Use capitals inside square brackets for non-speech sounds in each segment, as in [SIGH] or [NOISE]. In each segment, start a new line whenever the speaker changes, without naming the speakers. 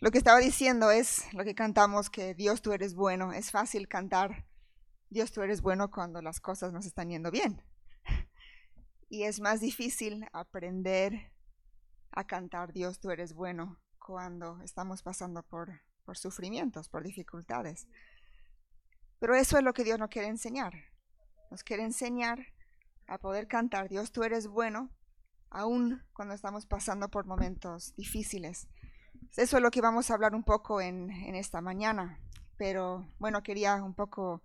Lo que estaba diciendo es lo que cantamos, que Dios tú eres bueno. Es fácil cantar, Dios tú eres bueno cuando las cosas nos están yendo bien. [LAUGHS] Y es más difícil aprender a cantar, Dios tú eres bueno, cuando estamos pasando por, por sufrimientos, por dificultades. Pero eso es lo que Dios nos quiere enseñar. Nos quiere enseñar a poder cantar, Dios tú eres bueno, aún cuando estamos pasando por momentos difíciles. Eso es lo que vamos a hablar un poco en, esta mañana. Pero bueno, quería un poco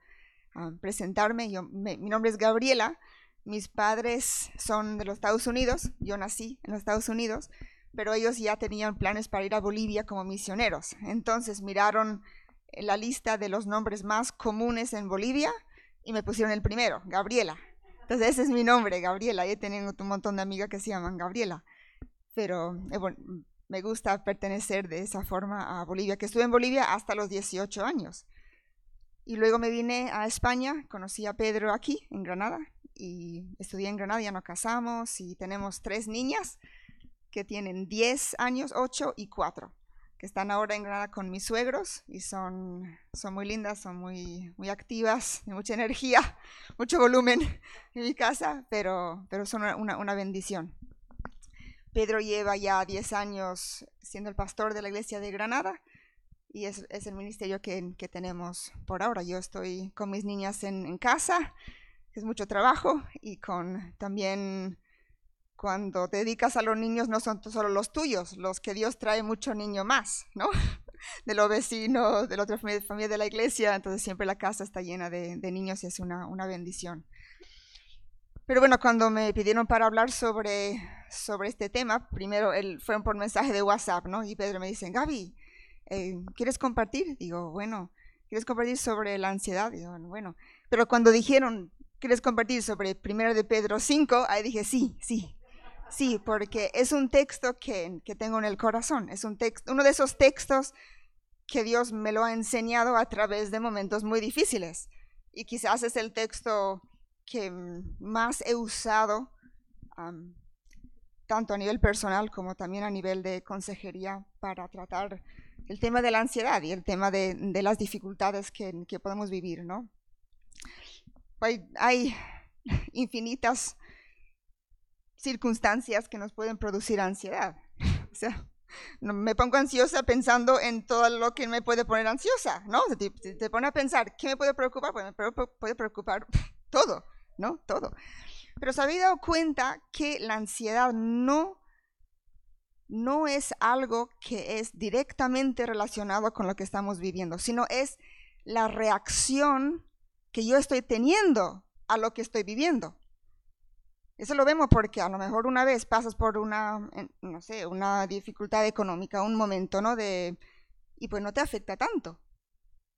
ah, presentarme. Yo, mi nombre es Gabriela. Mis padres son de los Estados Unidos. Yo nací en los Estados Unidos, pero ellos ya tenían planes para ir a Bolivia como misioneros. Entonces miraron la lista de los nombres más comunes en Bolivia y me pusieron el primero, Gabriela. Entonces ese es mi nombre, Gabriela. Yo tengo un montón de amigas que se llaman Gabriela. Pero eh, bueno, me gusta pertenecer de esa forma a Bolivia, que estuve en Bolivia hasta los 18 años. Y luego me vine a España, conocí a Pedro aquí, en Granada, y estudié en Granada, ya nos casamos y tenemos tres niñas que tienen 10 años, 8 y 4, que están ahora en Granada con mis suegros y son, son muy lindas, son muy, muy activas, de mucha energía, [LAUGHS] mucho volumen en mi casa, pero, pero son una, una bendición. Pedro lleva ya 10 años siendo el pastor de la iglesia de Granada y es, el ministerio que, tenemos por ahora. Yo estoy con mis niñas en, casa, es mucho trabajo y con también cuando te dedicas a los niños no son solo los tuyos, los que Dios trae mucho niño más, ¿no? [LAUGHS] De los vecinos, de la otra familia, de la iglesia, entonces siempre la casa está llena de, niños y es una, una bendición. Pero bueno, cuando me pidieron para hablar sobre, sobre este tema, primero él, fue por mensaje de WhatsApp, ¿no? Y Pedro me dice, Gaby, eh, ¿quieres compartir? Digo, bueno, ¿quieres compartir sobre la ansiedad? Digo, bueno, pero cuando dijeron, ¿quieres compartir sobre primero de Pedro 5? Ahí dije, sí, sí, sí, porque es un texto que, que tengo en el corazón, es un texto, uno de esos textos que Dios me lo ha enseñado a través de momentos muy difíciles. Y quizás es el texto que más he usado, tanto a nivel personal como también a nivel de consejería, para tratar el tema de la ansiedad y el tema de, las dificultades que, podemos vivir, ¿no? Hay, hay, [LAUGHS] infinitas circunstancias que nos pueden producir ansiedad. [LAUGHS] O sea, me pongo ansiosa pensando en todo lo que me puede poner ansiosa, ¿no? Te, te pone a pensar, ¿qué me puede preocupar? Pues me puede preocupar [LAUGHS] todo. ¿no? Todo. Pero se había dado cuenta que la ansiedad no, no es algo que es directamente relacionado con lo que estamos viviendo, sino es la reacción que yo estoy teniendo a lo que estoy viviendo. Eso lo vemos porque a lo mejor una vez pasas por una, no sé, una dificultad económica, un momento, ¿no? De, y pues no te afecta tanto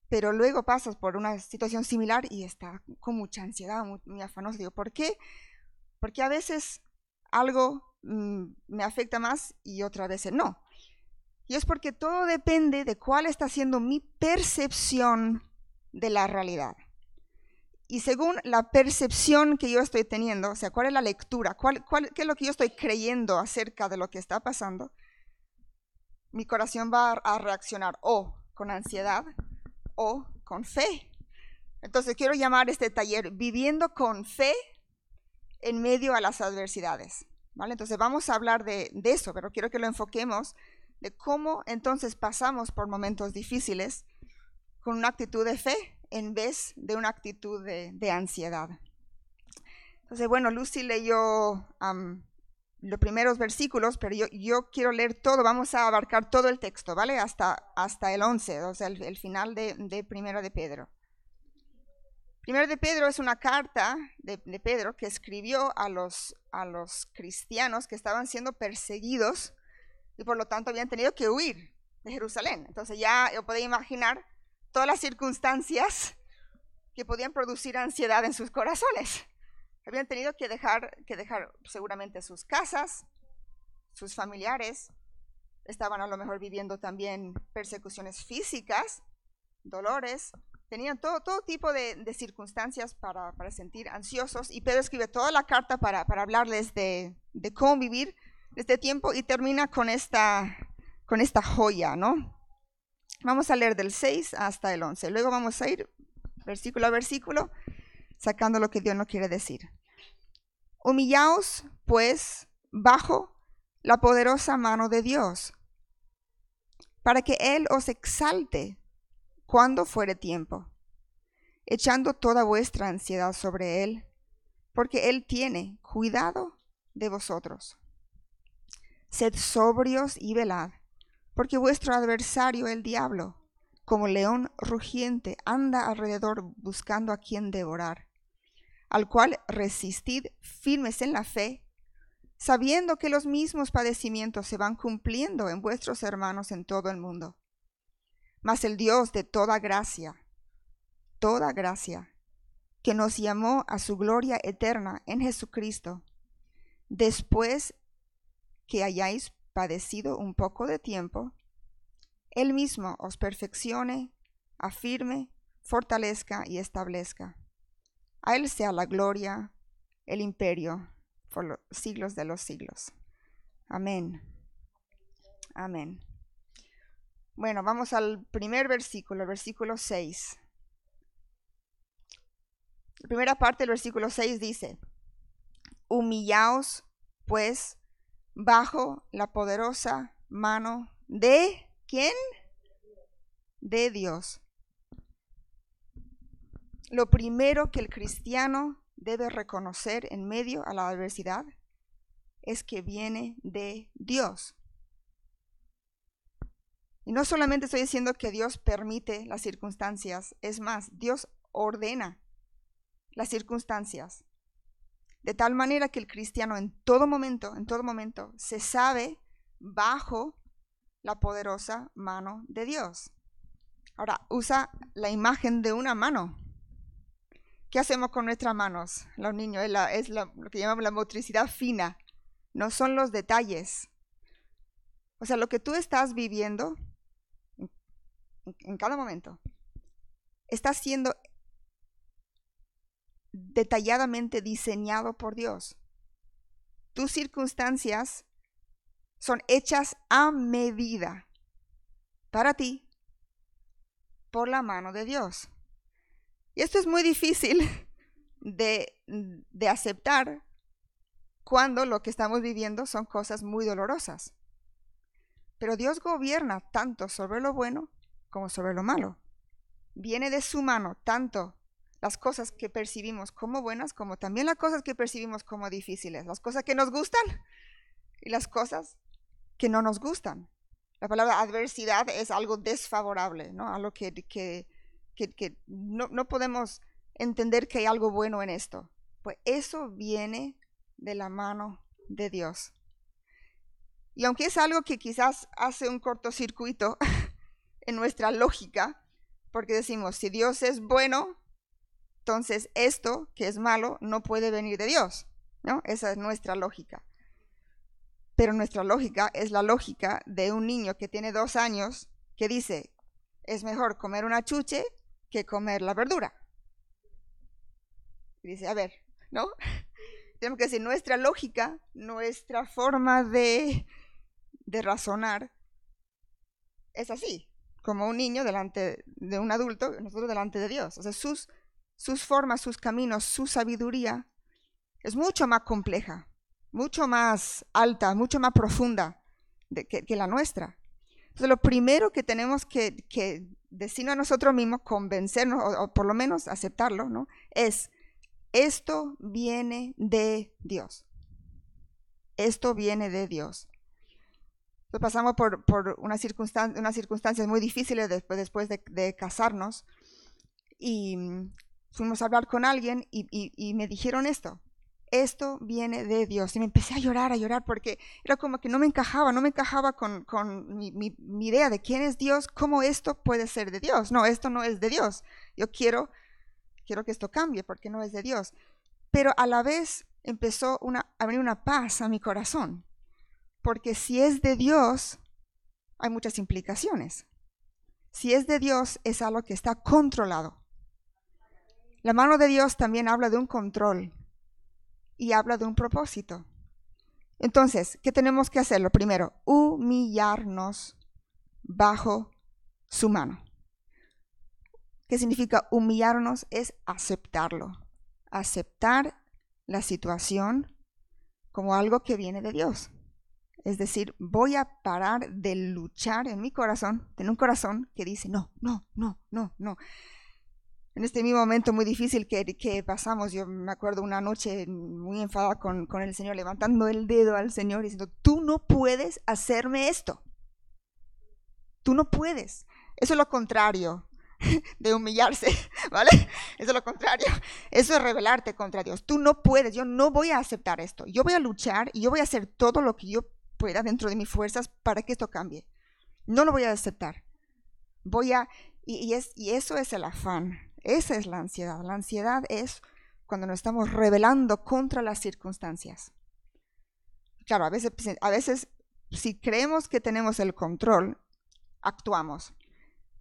pero luego pasas por una situación similar y está con mucha ansiedad, muy, afanoso. Digo, ¿por qué? Porque a veces algo mm, me afecta más y otras veces no. Y es porque todo depende de cuál está siendo mi percepción de la realidad. Y según la percepción que yo estoy teniendo, o sea, cuál es la lectura, cuál, cuál, qué es lo que yo estoy creyendo acerca de lo que está pasando, mi corazón va a reaccionar o con ansiedad, o con fe. Entonces quiero llamar este taller Viviendo con fe en medio a las adversidades. ¿vale? Entonces vamos a hablar de, eso, pero quiero que lo enfoquemos de cómo entonces pasamos por momentos difíciles con una actitud de fe en vez de una actitud de, ansiedad. Entonces, bueno, Lucy leyó los primeros versículos, pero yo, quiero leer todo, vamos a abarcar todo el texto, ¿vale? Hasta, el 11, o sea, el, final de, de, Primero de Pedro. Primero de Pedro es una carta de, de, Pedro que escribió a los, a los cristianos que estaban siendo perseguidos y por lo tanto habían tenido que huir de Jerusalén. Entonces ya yo podía imaginar todas las circunstancias que podían producir ansiedad en sus corazones. Habían tenido que dejar, que dejar seguramente sus casas, sus familiares, estaban a lo mejor viviendo también persecuciones físicas, dolores, tenían todo, todo tipo de, circunstancias para, para, sentir ansiosos y Pedro escribe toda la carta para, para hablarles de, de, cómo vivir este tiempo y termina con esta, con esta joya, ¿no? Vamos a leer del 6 hasta el 11. Luego vamos a ir versículo a versículo sacando lo que Dios nos quiere decir. Humillaos, pues, bajo la poderosa mano de Dios, para que Él os exalte cuando fuere tiempo, echando toda vuestra ansiedad sobre Él, porque Él tiene cuidado de vosotros. Sed sobrios y velad, porque vuestro adversario el diablo, como león rugiente, anda alrededor buscando a quien devorar, al cual resistid firmes en la fe, sabiendo que los mismos padecimientos se van cumpliendo en vuestros hermanos en todo el mundo. Mas el Dios de toda gracia, toda gracia, que nos llamó a su gloria eterna en Jesucristo, después que hayáis padecido un poco de tiempo, Él mismo os perfeccione, afirme, fortalezca y establezca. A Él sea la gloria, el imperio, por los siglos de los siglos. Amén. Amén. Bueno, vamos al primer versículo, versículo 6. La primera parte del versículo 6 dice, humillaos pues bajo la poderosa mano de quién? De Dios. Lo primero que el cristiano debe reconocer en medio a la adversidad es que viene de Dios. Y no solamente estoy diciendo que Dios permite las circunstancias, es más, Dios ordena las circunstancias. De tal manera que el cristiano en todo momento, en todo momento, se sabe bajo la poderosa mano de Dios. Ahora, usa la imagen de una mano. ¿Qué hacemos con nuestras manos? Los niños, es, lo que llamamos la motricidad fina. No son los detalles. O sea, lo que tú estás viviendo en, en cada momento está siendo detalladamente diseñado por Dios. Tus circunstancias son hechas a medida para ti por la mano de Dios. Y esto es muy difícil [LAUGHS] de, de aceptar cuando lo que estamos viviendo son cosas muy dolorosas. Pero Dios gobierna tanto sobre lo bueno como sobre lo malo. Viene de su mano tanto las cosas que percibimos como buenas, como también las cosas que percibimos como difíciles, las cosas que nos gustan y las cosas que no nos gustan. La palabra adversidad es algo desfavorable, ¿no? Algo que, que, que, no, no podemos entender que hay algo bueno en esto. Pues eso viene de la mano de Dios. Y aunque es algo que quizás hace un cortocircuito [LAUGHS] en nuestra lógica, porque decimos, si Dios es bueno, entonces esto que es malo no puede venir de Dios, ¿no? Esa es nuestra lógica. Pero nuestra lógica es la lógica de un niño que tiene dos años que dice, es mejor comer una chuche que comer la verdura. Dice, a ver, ¿no? [LAUGHS] Tenemos que decir, nuestra lógica, nuestra forma de, de razonar es así, como un niño delante de un adulto, nosotros delante de Dios. O sus sus formas, sus caminos, su sabiduría es mucho más compleja, mucho más alta, mucho más profunda que, la nuestra. Entonces, lo primero que tenemos que, que decir a nosotros mismos, convencernos, o, por lo menos aceptarlo, ¿no? Es, esto viene de Dios. Esto viene de Dios. Pasamos por, por unas, circunstancias muy difíciles después, después de, casarnos y fuimos a hablar con alguien y, me dijeron esto, esto viene de Dios. Y me empecé a llorar, a llorar, porque era como que no me encajaba, no me encajaba con, mi, idea de quién es Dios, cómo esto puede ser de Dios. No, esto no es de Dios. Yo quiero, quiero que esto cambie porque no es de Dios. Pero a la vez empezó una, a venir una paz a mi corazón, porque si es de Dios, hay muchas implicaciones. Si es de Dios, es algo que está controlado. La mano de Dios también habla de un control y habla de un propósito. Entonces, ¿qué tenemos que hacer? Lo primero, humillarnos bajo su mano. ¿Qué significa humillarnos? Es aceptarlo. Aceptar la situación como algo que viene de Dios. Es decir, voy a parar de luchar en mi corazón, en un corazón que dice, no, no, no, no, no. En este mismo momento muy difícil que, pasamos, yo me acuerdo una noche muy enfadada con, con el Señor, levantando el dedo al Señor y diciendo, tú no puedes hacerme esto. Tú no puedes. Eso es lo contrario [LAUGHS] de humillarse, [LAUGHS] ¿vale? Eso es lo contrario. Eso es rebelarte contra Dios. Tú no puedes, yo no voy a aceptar esto. Yo voy a luchar y yo voy a hacer todo lo que yo pueda dentro de mis fuerzas para que esto cambie. No lo voy a aceptar. Voy a, y, es, y eso es el afán, esa es la ansiedad. La ansiedad es cuando nos estamos rebelando contra las circunstancias. Claro, a veces, a veces si creemos que tenemos el control, actuamos.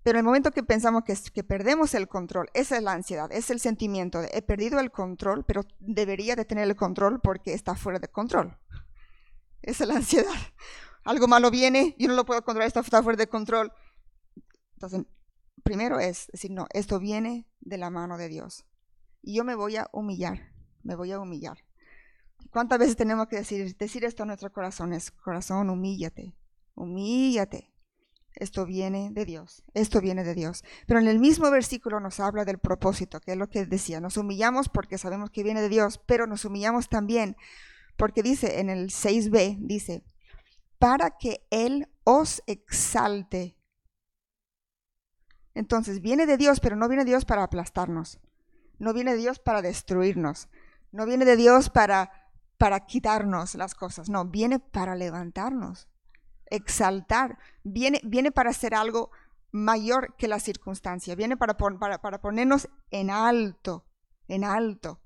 Pero el momento que pensamos que, que, perdemos el control, esa es la ansiedad, es el sentimiento de he perdido el control, pero debería de tener el control porque está fuera de control. Esa es la ansiedad. Algo malo viene, yo no lo puedo controlar, está fuera de control. Entonces, primero es decir, no, esto viene de la mano de Dios. Y yo me voy a humillar, me voy a humillar. ¿Cuántas veces tenemos que decir, decir esto a nuestro corazón? Es, corazón, humíllate, humíllate. Esto viene de Dios, esto viene de Dios. Pero en el mismo versículo nos habla del propósito, que es lo que decía, nos humillamos porque sabemos que viene de Dios, pero nos humillamos también porque dice en el 6b, dice, para que Él os exalte. Entonces, viene de Dios, pero no viene de Dios para aplastarnos. No viene de Dios para destruirnos. No viene de Dios para, para quitarnos las cosas. No, viene para levantarnos, exaltar. Viene, viene para hacer algo mayor que la circunstancia. Viene para, para, para ponernos en alto, en alto.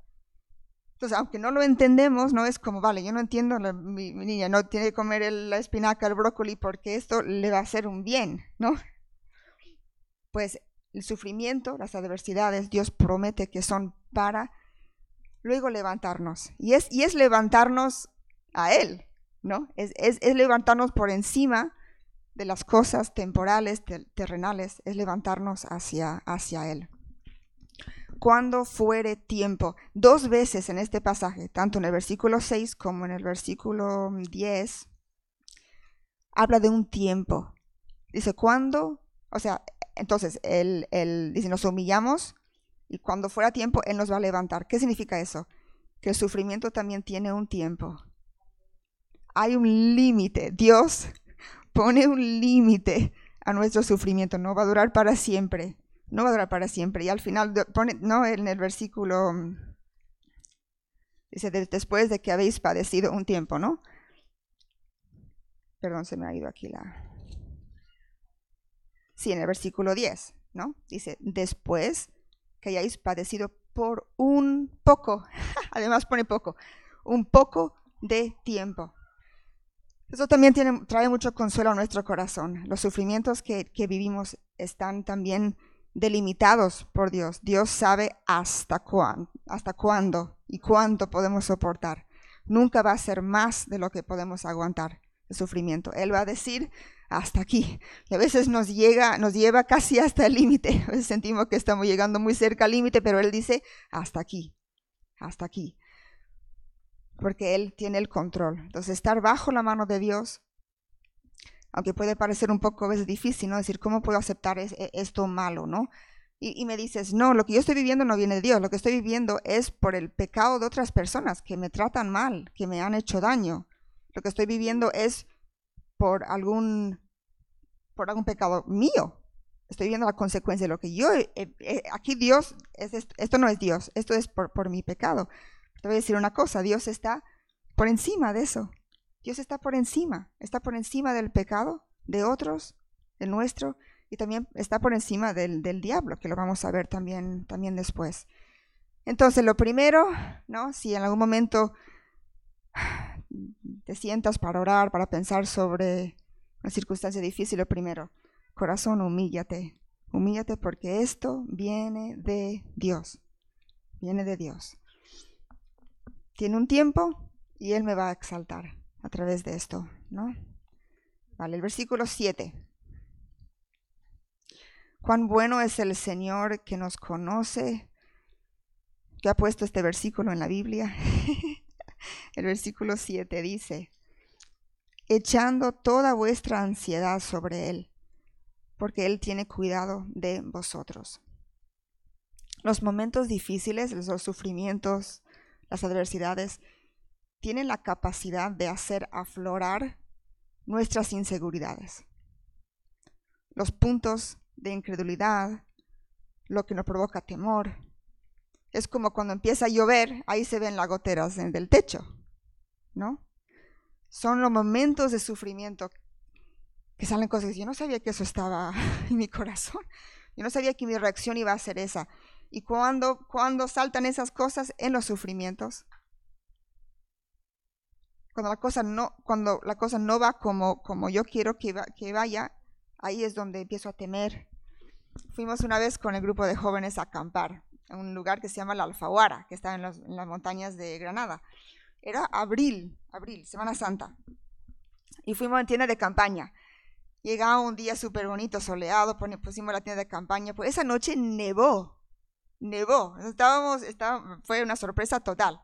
Entonces, aunque no lo entendemos, no es como, vale, yo no entiendo, mi, niña no tiene que comer la espinaca, el brócoli, porque esto le va a hacer un bien, ¿no? Pues el sufrimiento, las adversidades, Dios promete que son para luego levantarnos. Y es, y es levantarnos a Él, ¿no? Es, es, es levantarnos por encima de las cosas temporales, terrenales, es levantarnos hacia, hacia Él cuando fuere tiempo. Dos veces en este pasaje, tanto en el versículo 6 como en el versículo 10, habla de un tiempo. Dice, ¿cuándo? O sea, entonces, él, él dice, nos humillamos y cuando fuera tiempo, Él nos va a levantar. ¿Qué significa eso? Que el sufrimiento también tiene un tiempo. Hay un límite. Dios [LAUGHS] pone un límite a nuestro sufrimiento. No va a durar para siempre no va a durar para siempre. Y al final pone, no, en el versículo, dice, después de que habéis padecido un tiempo, ¿no? Perdón, se me ha ido aquí la... Sí, en el versículo 10, ¿no? Dice, después que hayáis padecido por un poco, [LAUGHS] además pone poco, un poco de tiempo. Eso también trae mucho consuelo a nuestro corazón. Los sufrimientos que, que vivimos están también delimitados por Dios. Dios sabe hasta cuándo, y cuánto podemos soportar. Nunca va a ser más de lo que podemos aguantar el sufrimiento. Él va a decir hasta aquí. Y a veces nos llega, nos lleva casi hasta el límite. [LAUGHS] A veces sentimos que estamos llegando muy cerca al límite, pero él dice hasta aquí, hasta aquí. Porque él tiene el control. Entonces, estar bajo la mano de Dios aunque puede parecer un poco veces difícil, ¿no? Decir, ¿cómo puedo aceptar e, esto malo, ¿no? Y, me dices, no, lo que yo estoy viviendo no viene de Dios, lo que estoy viviendo es por el pecado de otras personas que me tratan mal, que me han hecho daño. Lo que estoy viviendo es por algún, por algún pecado mío. Estoy viendo la consecuencia de lo que yo... aquí Dios, es esto, no es Dios, esto es por, por mi pecado. Te voy a decir una cosa, Dios está por encima de eso. Dios está por encima, está por encima del pecado de otros, del nuestro, y también está por encima del, del diablo, que lo vamos a ver también, también después. Entonces, lo primero, ¿no? Si en algún momento te sientas para orar, para pensar sobre una circunstancia difícil, lo primero, corazón, humíllate, humíllate porque esto viene de Dios, viene de Dios. Tiene un tiempo y Él me va a exaltar a través de esto, ¿no? Vale, el versículo 7. Cuán bueno es el Señor que nos conoce, que ha puesto este versículo en la Biblia. [LAUGHS] el versículo 7 dice, echando toda vuestra ansiedad sobre Él, porque Él tiene cuidado de vosotros. Los momentos difíciles, los sufrimientos, las adversidades, tienen la capacidad de hacer aflorar nuestras inseguridades. Los puntos de incredulidad, lo que nos provoca temor. Es como cuando empieza a llover, ahí se ven las goteras del techo, ¿no? Son los momentos de sufrimiento que salen cosas. Yo no sabía que eso estaba [LAUGHS] en mi corazón. Yo no sabía que mi reacción iba a ser esa. Y cuando, cuando saltan esas cosas en los sufrimientos, cuando la cosa no, cuando la cosa no va como, como yo quiero que, que vaya, ahí es donde empiezo a temer. Fuimos una vez con el grupo de jóvenes a acampar en un lugar que se llama La Alfaguara, que está en, en las montañas de Granada. Era abril, abril, Semana Santa. Y fuimos en tienda de campaña. Llegaba un día súper bonito, soleado, pusimos la tienda de campaña. Pues esa noche nevó, nevó. Estábamos, fue una sorpresa total.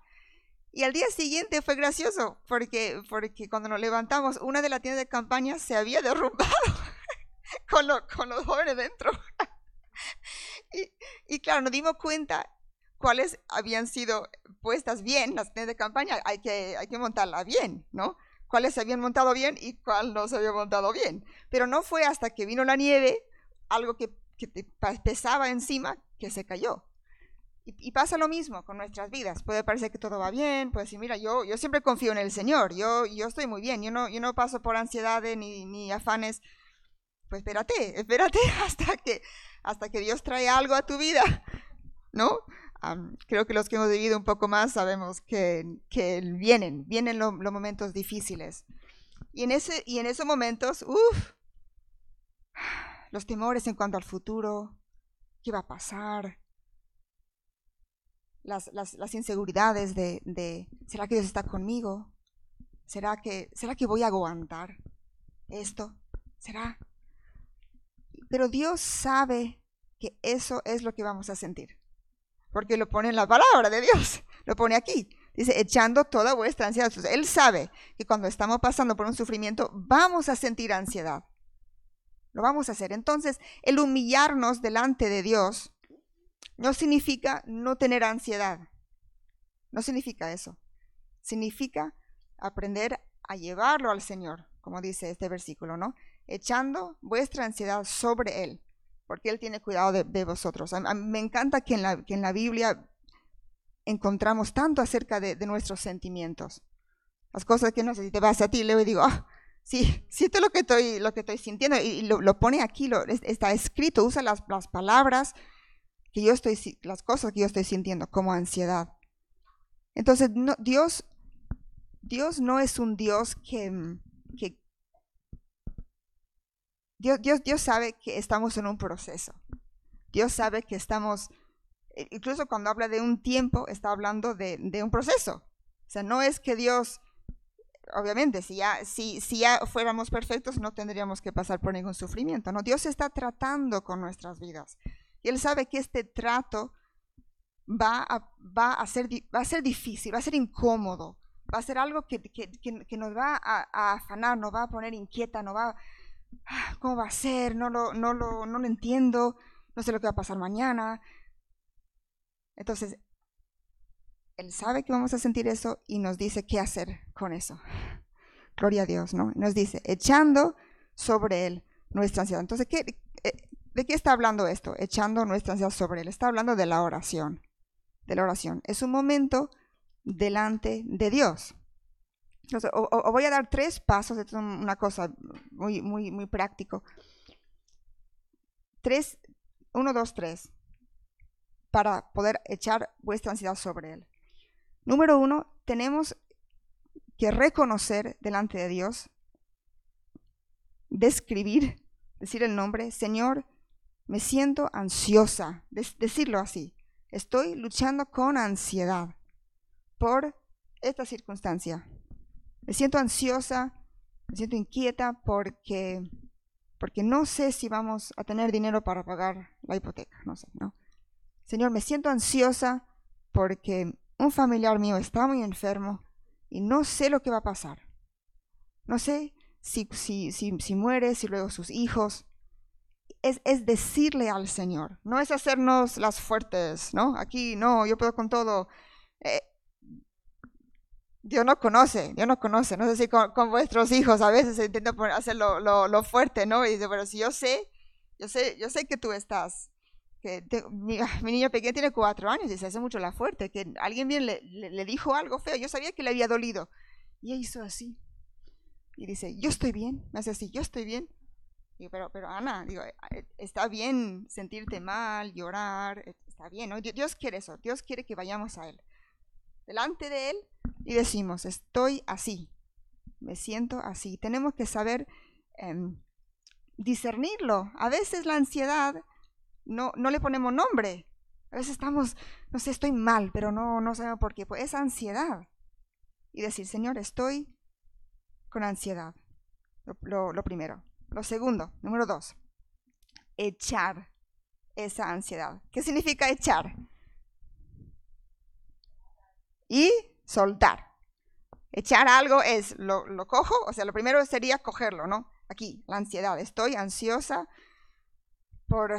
Y al día siguiente fue gracioso, porque, porque cuando nos levantamos, una de las tiendas de campaña se había derrumbado [LAUGHS] con, con los jóvenes dentro. [LAUGHS] y, y claro, nos dimos cuenta cuáles habían sido puestas bien las tiendas de campaña, hay que, hay que montarla bien, ¿no? Cuáles se habían montado bien y cuál no se había montado bien. Pero no fue hasta que vino la nieve, algo que, que pesaba encima, que se cayó. Y, pasa lo mismo con nuestras vidas. Puede parecer que todo va bien, puede decir, mira, yo, yo siempre confío en el Señor, yo, yo estoy muy bien, yo no, yo no paso por ansiedades ni, ni afanes. Pues espérate, espérate [LAUGHS] hasta que, hasta que Dios trae algo a tu vida, ¿no? creo que los que hemos vivido un poco más sabemos que, que vienen, vienen los momentos difíciles. Y en, ese, y en esos momentos, uff, los temores en cuanto al futuro, qué va a pasar, las, las, las inseguridades de, de, ¿será que Dios está conmigo? ¿Será que, ¿Será que voy a aguantar esto? ¿Será? Pero Dios sabe que eso es lo que vamos a sentir. Porque lo pone en la palabra de Dios. [LAUGHS] Lo pone aquí. Dice, echando toda vuestra ansiedad. él sabe que cuando estamos pasando por un sufrimiento, vamos a sentir ansiedad. Lo vamos a hacer. Entonces, el humillarnos delante de Dios no significa no tener ansiedad. No significa eso. Significa aprender a llevarlo al Señor, como dice este versículo, ¿no? Echando vuestra ansiedad sobre Él, porque Él tiene cuidado de, vosotros. me encanta que en, la, que en, la, Biblia encontramos tanto acerca de, nuestros sentimientos. Las cosas que no sé si te vas a ti, le digo, ah, sí, siento lo que estoy, lo que estoy sintiendo, y lo, pone aquí, lo, está escrito, usa las, las palabras que yo estoy, las cosas que yo estoy sintiendo como ansiedad. Entonces, Dios, Dios no es un Dios que, mm, que Dios, Dios, Dios sabe que estamos en un proceso. Dios sabe que estamos, e, incluso cuando habla de un tiempo, está hablando de, de un proceso. O sea, no es que Dios, obviamente, si ya, si, si ya fuéramos perfectos, no tendríamos que pasar por ningún sufrimiento. No, Dios está tratando con nuestras vidas. Y Él sabe que este trato va a, ser, va difícil, va a ser incómodo, va a ser algo que, nos va a, afanar, nos va a poner inquieta, nos va ah, ¿cómo va a ser? No lo, no, lo, entiendo, no sé lo que va a pasar mañana. Entonces, Él sabe que vamos a sentir eso y nos dice qué hacer con eso. Gloria a Dios, ¿no? Nos dice, echando sobre Él nuestra ansiedad. Entonces, ¿qué, ¿De qué está hablando esto? Echando nuestra ansiedad sobre él. Está hablando de la oración. De la oración. Es un momento delante de Dios. Entonces, o, voy a dar tres pasos, esto es una cosa muy, muy, muy. Tres, uno, dos, tres, para poder echar vuestra ansiedad sobre Él. Número uno, tenemos que reconocer delante de Dios, describir, decir el nombre, Señor, me siento ansiosa, decirlo así. Estoy luchando con ansiedad por esta circunstancia. Me siento ansiosa, me siento inquieta porque, porque no sé si vamos a tener dinero para pagar la hipoteca, no sé, ¿no? Señor, me siento ansiosa porque un familiar mío está muy enfermo y no sé lo que va a pasar. No sé si, si, si, si muere, si luego sus hijos. Es, es, decirle al Señor, no es hacernos las fuertes, ¿no? Aquí no, yo puedo con todo. Eh, Dios no conoce, Dios no conoce. No sé si con, vuestros hijos a veces intenta hacer lo, lo, fuerte, ¿no? Y dice, pero si yo sé, yo sé, yo sé que tú estás. Que mi, niño pequeño tiene cuatro años y se hace mucho la fuerte, que alguien bien le, le, dijo algo feo, yo sabía que le había dolido. Y ella hizo así. Y dice, yo estoy bien. Me hace así, yo estoy bien. Digo, pero, pero Ana, digo, eh, está bien sentirte mal, llorar, eh, está bien, ¿no? Dios quiere eso, Dios quiere que vayamos a Él. Delante de Él y decimos, estoy así, me siento así. Tenemos que saber em, discernirlo. A veces la ansiedad no, no le ponemos nombre. A veces estamos, no sé, estoy mal, pero no, no sabemos por qué. Pues es ansiedad. Y decir, Señor, estoy con ansiedad. Lo, lo primero. Lo segundo, número dos, echar esa ansiedad. ¿Qué significa echar? Y soltar. Echar algo es, lo, cojo, o sea, lo primero sería cogerlo, ¿no? Aquí, la ansiedad. Estoy ansiosa por,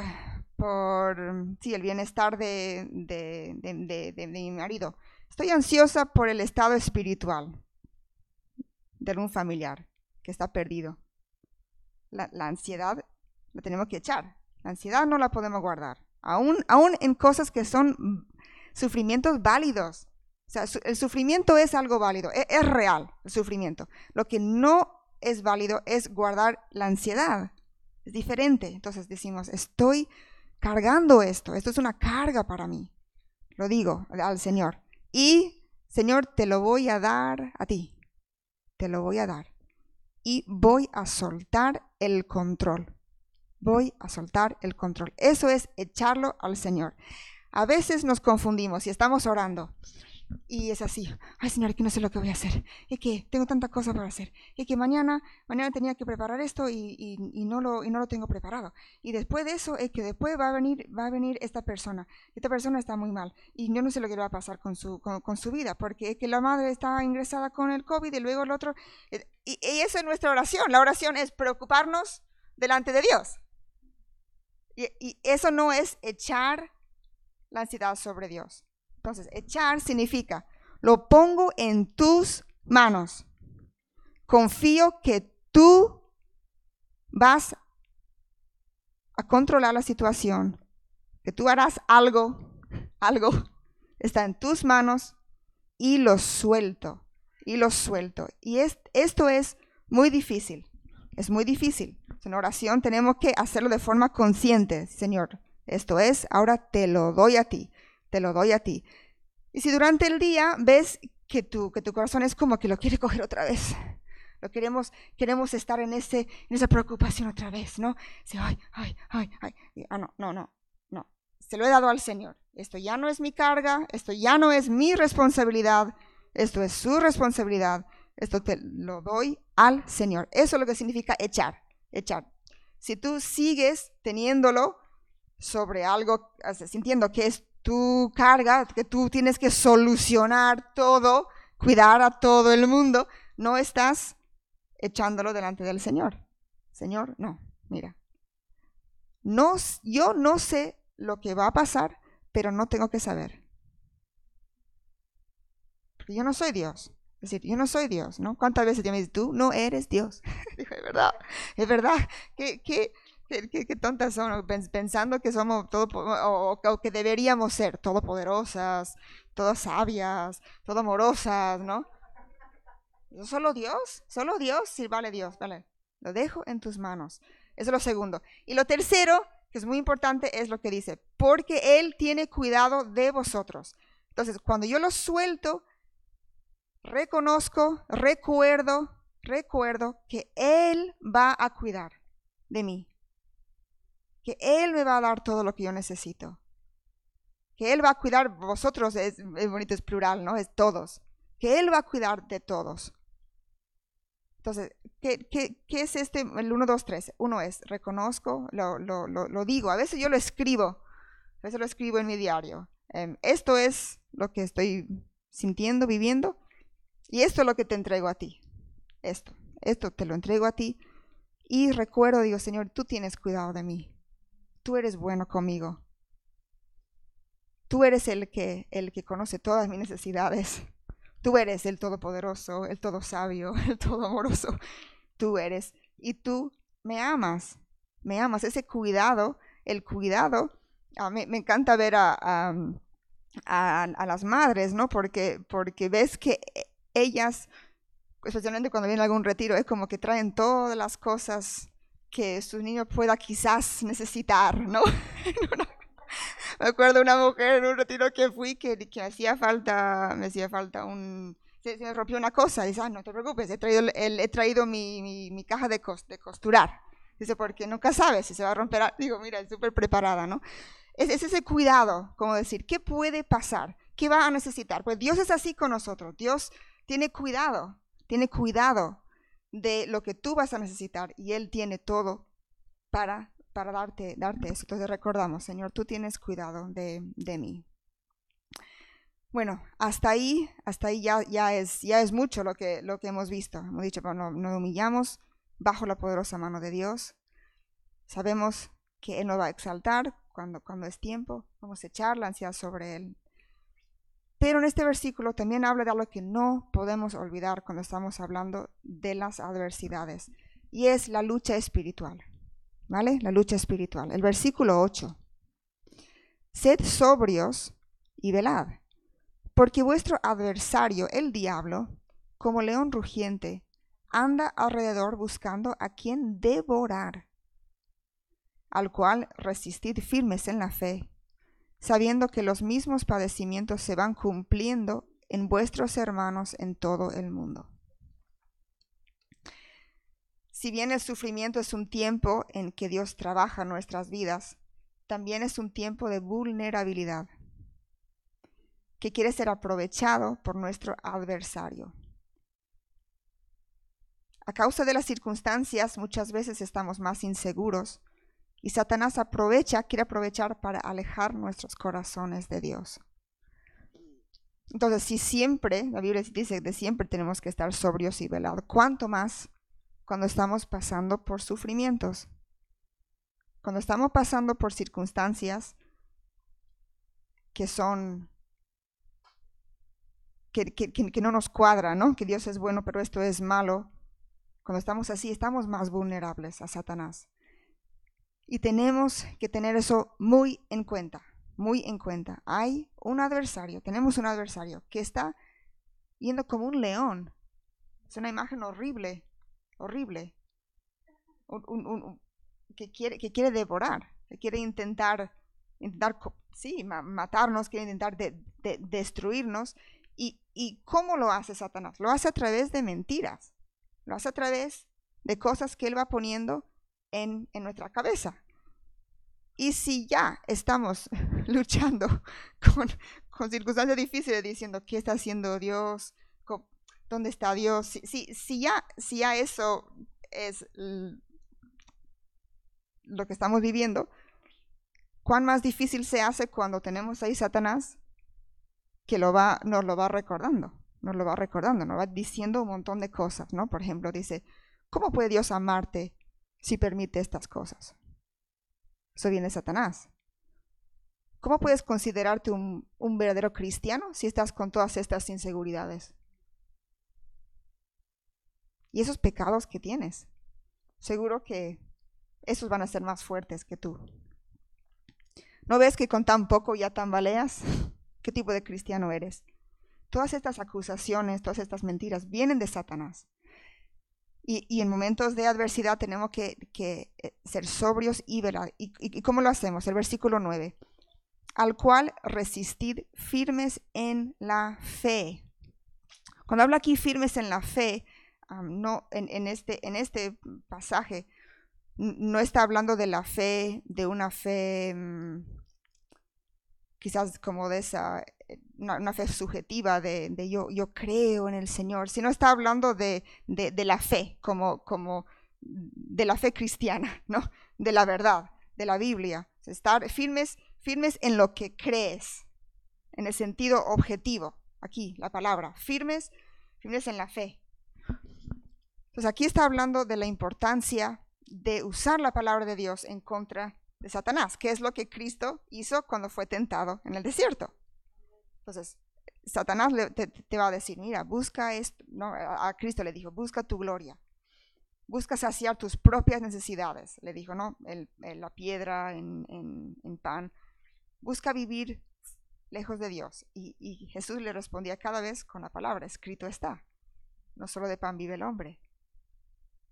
por sí, el bienestar de, de, mi marido. Estoy ansiosa por el estado espiritual de un familiar que está perdido. La, ansiedad la tenemos que echar. La ansiedad no la podemos guardar. Aún, aún en cosas que son sufrimientos válidos. El sufrimiento es algo válido, es, es, real el sufrimiento. Lo que no es válido es guardar la ansiedad. Es diferente. Entonces decimos, estoy cargando esto, esto es una carga para mí. Lo digo al Señor. Y, Señor, te lo voy a dar a ti. Te lo voy a dar. Y voy a soltar el control. Voy a soltar el control. Eso es echarlo al Señor. A veces nos confundimos y estamos orando. Y es así, ay Señor, que no sé lo que voy a hacer, y que tengo tanta cosa para hacer, y que mañana, mañana tenía que preparar esto y, no lo, y no lo tengo preparado. Y después de eso, es que después va a venir, va a venir esta persona, esta persona está muy mal, y yo no sé lo que va a pasar con su, con, su vida, porque es que la madre está ingresada con el COVID y luego el otro, eh, y, y eso es nuestra oración, la oración es preocuparnos delante de Dios. Y eso no es echar la ansiedad sobre Dios. Entonces, echar significa, lo pongo en tus manos. Confío que tú vas a controlar la situación, que tú harás algo, algo [LAUGHS] está en tus manos y lo suelto, y lo suelto. Y esto es muy difícil, es muy difícil. En oración tenemos que hacerlo de forma consciente, Señor. Esto es, ahora te lo doy a ti te lo doy a ti. Y si durante el día ves que tu, que tu corazón es como que lo quiere [LAUGHS] coger otra vez, lo queremos, queremos estar en, ese, en esa preocupación otra vez, ¿no? ay, ay, ay, ay. Ah, no, no, no, no. Se lo he dado al Señor. Esto ya no es mi carga, esto ya no es mi responsabilidad, esto es su responsabilidad. Esto te lo doy al Señor. Eso es lo que significa echar, echar. Si tú sigues teniéndolo sobre algo, sintiendo que es tu carga, que tú tienes que solucionar todo, cuidar a todo el mundo, no estás echándolo delante del Señor. Señor, no, mira. No, yo no sé lo que va a pasar, pero no tengo que saber. Porque yo no soy Dios. Es decir, yo no soy Dios, ¿no? ¿Cuántas veces Dios me dice, tú no eres Dios? [LAUGHS] Dijo, es verdad, es verdad. qué, Qué, tontas son, pensando que somos todo, o, que deberíamos ser todopoderosas, todas sabias, todo amorosas, ¿no? Solo Dios, solo Dios, sí, vale Dios, vale. Lo dejo en tus manos. Eso es lo segundo. Y lo tercero, que es muy importante, es lo que dice, porque Él tiene cuidado de vosotros. Entonces, cuando yo lo suelto, reconozco, recuerdo, recuerdo que Él va a cuidar de mí que Él me va a dar todo lo que yo necesito. Que Él va a cuidar, vosotros es, bonito, es plural, ¿no? Es todos. Que Él va a cuidar de todos. Entonces, ¿qué, es este? El 1, 2, 3. Uno es, reconozco, lo, digo. A veces yo lo escribo. A veces lo escribo en mi diario. Um, esto es lo que estoy sintiendo, viviendo. Y esto es lo que te entrego a ti. Esto. Esto te lo entrego a ti. Y recuerdo, digo, Señor, tú tienes cuidado de mí. Tú eres bueno conmigo. Tú eres el que, el que conoce todas mis necesidades. Tú eres el todopoderoso, el todo sabio, [LAUGHS] el todo amoroso. Tú eres. Y tú me amas. Me amas. Ese cuidado, el cuidado. Mí, me encanta ver a, a, las madres, ¿no? Porque, porque ves que ellas, especialmente cuando vienen a algún retiro, es como que traen todas las cosas que su niño pueda quizás necesitar, ¿no? [LAUGHS] me acuerdo una mujer en un retiro que fui que, que hacía falta, me hacía falta un, se, se, me rompió una cosa, dice, ah, no te preocupes, he traído, el, he traído mi, mi, caja de, de costurar. Dice, porque nunca sabes si se va a romper. Digo, mira, es súper preparada, ¿no? Es, ese cuidado, como decir, ¿qué puede pasar? ¿Qué va a necesitar? Pues Dios es así con nosotros. Dios tiene cuidado, tiene cuidado de lo que tú vas a necesitar y Él tiene todo para para darte, darte eso. Entonces recordamos, Señor, tú tienes cuidado de, de mí. Bueno, hasta ahí, hasta ahí ya, ya, es, ya es mucho lo que, lo que hemos visto. Hemos dicho, bueno, nos humillamos bajo la poderosa mano de Dios. Sabemos que Él nos va a exaltar cuando, cuando es tiempo. Vamos a echar la ansiedad sobre Él. Pero en este versículo también habla de algo que no podemos olvidar cuando estamos hablando de las adversidades. Y es la lucha espiritual. ¿Vale? La lucha espiritual. El versículo 8. Sed sobrios y velad, porque vuestro adversario, el diablo, como león rugiente, anda alrededor buscando a quien devorar, al cual resistid firmes en la fe, sabiendo que los mismos padecimientos se van cumpliendo en vuestros hermanos en todo el mundo si bien el sufrimiento es un tiempo en que Dios trabaja nuestras vidas, también es un tiempo de vulnerabilidad que quiere ser aprovechado por nuestro adversario. A causa de las circunstancias muchas veces estamos más inseguros y Satanás aprovecha, quiere aprovechar para alejar nuestros corazones de Dios. Entonces, si siempre, la Biblia dice que siempre tenemos que estar sobrios y velados, ¿cuánto más cuando estamos pasando por sufrimientos, cuando estamos pasando por circunstancias que son, que, que, que, no nos cuadran, ¿no? Que Dios es bueno, pero esto es malo. Cuando estamos así, estamos más vulnerables a Satanás. Y tenemos que tener eso muy en cuenta, muy en cuenta. Hay un adversario, tenemos un adversario que está yendo como un león. Es una imagen horrible horrible, un, que, quiere, que quiere devorar, que quiere intentar, intentar sí, matarnos, quiere intentar de, de, destruirnos. ¿Y, ¿Y cómo lo hace Satanás? Lo hace a través de mentiras, lo hace a través de cosas que él va poniendo en, nuestra cabeza. Y si ya estamos [LAUGHS] luchando [LAUGHS] con, circunstancias difíciles, diciendo, ¿qué está haciendo Dios? ¿Dónde está Dios? Si, si, si, ya, si ya eso es lo que estamos viviendo, ¿cuán más difícil se hace cuando tenemos ahí Satanás que lo va, nos lo va recordando? Nos lo va recordando, nos va diciendo un montón de cosas, ¿no? Por ejemplo, dice, ¿cómo puede Dios amarte si permite estas cosas? Eso viene Satanás. ¿Cómo puedes considerarte un, un verdadero cristiano si estás con todas estas inseguridades? y esos pecados que tienes. Seguro que esos van a ser más fuertes que tú. ¿No ves que con tan poco ya tambaleas? [LAUGHS] ¿Qué tipo de cristiano eres? Todas estas acusaciones, todas estas mentiras vienen de Satanás. Y, en momentos de adversidad tenemos que, eh, ser sobrios y velar. ¿Y, ¿Y, cómo lo hacemos? El versículo 9. Al cual resistid firmes en la fe. Cuando habla aquí firmes en la fe, no, en, en, este, en este pasaje no está hablando de la fe, de una fe mm, quizás como de esa, eh, una, fe subjetiva de, yo, yo creo en el Señor, sino está hablando de, de, la fe, como, como de la fe cristiana, ¿no? De la verdad, de la Biblia. Estar firmes, firmes en lo que crees, en el sentido objetivo. Aquí, la palabra, firmes, firmes en la fe. Entonces aquí está hablando de la importancia de usar la palabra de Dios en contra de Satanás, que es lo que Cristo hizo cuando fue tentado en el desierto. Entonces, Satanás te, va a decir, mira, busca esto, a Cristo le dijo, busca tu gloria, busca saciar tus propias necesidades, le dijo, ¿no? la piedra en, pan, busca vivir lejos de Dios. Y, y Jesús le respondía cada vez con la palabra, escrito está, no solo de pan vive el hombre.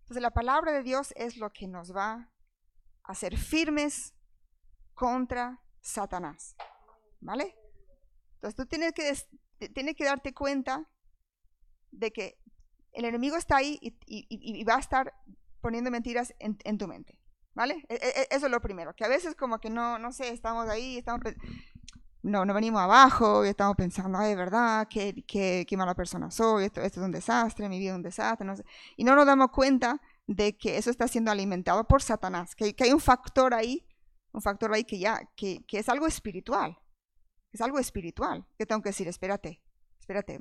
Entonces la palabra de Dios es lo que nos va a ser firmes contra Satanás. ¿Vale? Entonces tú tienes que, tienes que darte cuenta de que el enemigo está ahí y, va a estar poniendo mentiras en, tu mente. ¿Vale? E, e, eso es lo primero. Que a veces como que no, no sé, estamos ahí, estamos... No, no venimos abajo y estamos pensando, ay, verdad, qué, qué, qué mala persona soy, esto, esto es un desastre, mi vida es un desastre, no sé. Y no nos damos cuenta de que eso está siendo alimentado por Satanás, que, hay un factor ahí, un factor ahí que ya, que, es algo espiritual, es algo espiritual, que tengo que decir, espérate, espérate,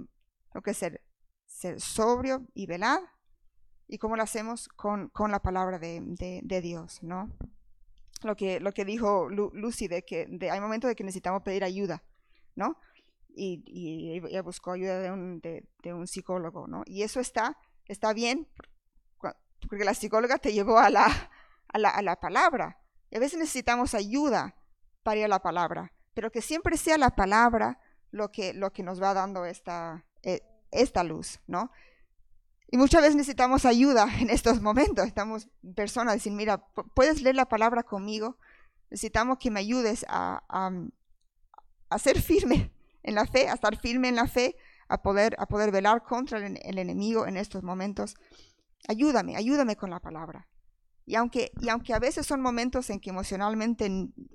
tengo que ser, ser sobrio y velar, y cómo lo hacemos con, la palabra de, Dios, ¿no? Lo que, lo que dijo Lucy, de que hay momentos de que necesitamos pedir ayuda, ¿no? Y, y ella buscó ayuda de un, de, de un psicólogo, ¿no? Y eso está, está bien, porque la psicóloga te llevó a la, a la, a la palabra. Y a veces necesitamos ayuda para ir a la palabra, pero que siempre sea la palabra lo que, lo que nos va dando esta, eh, esta luz, ¿no? Y muchas veces necesitamos ayuda en estos momentos. Estamos personas dicen, mira, puedes leer la palabra conmigo. Necesitamos que me ayudes a, a, ser firme en la fe, a estar firme en la fe, a poder, a poder velar contra el enemigo en estos momentos. Ayúdame, ayúdame con la palabra. Y aunque, y aunque a veces son momentos en que emocionalmente,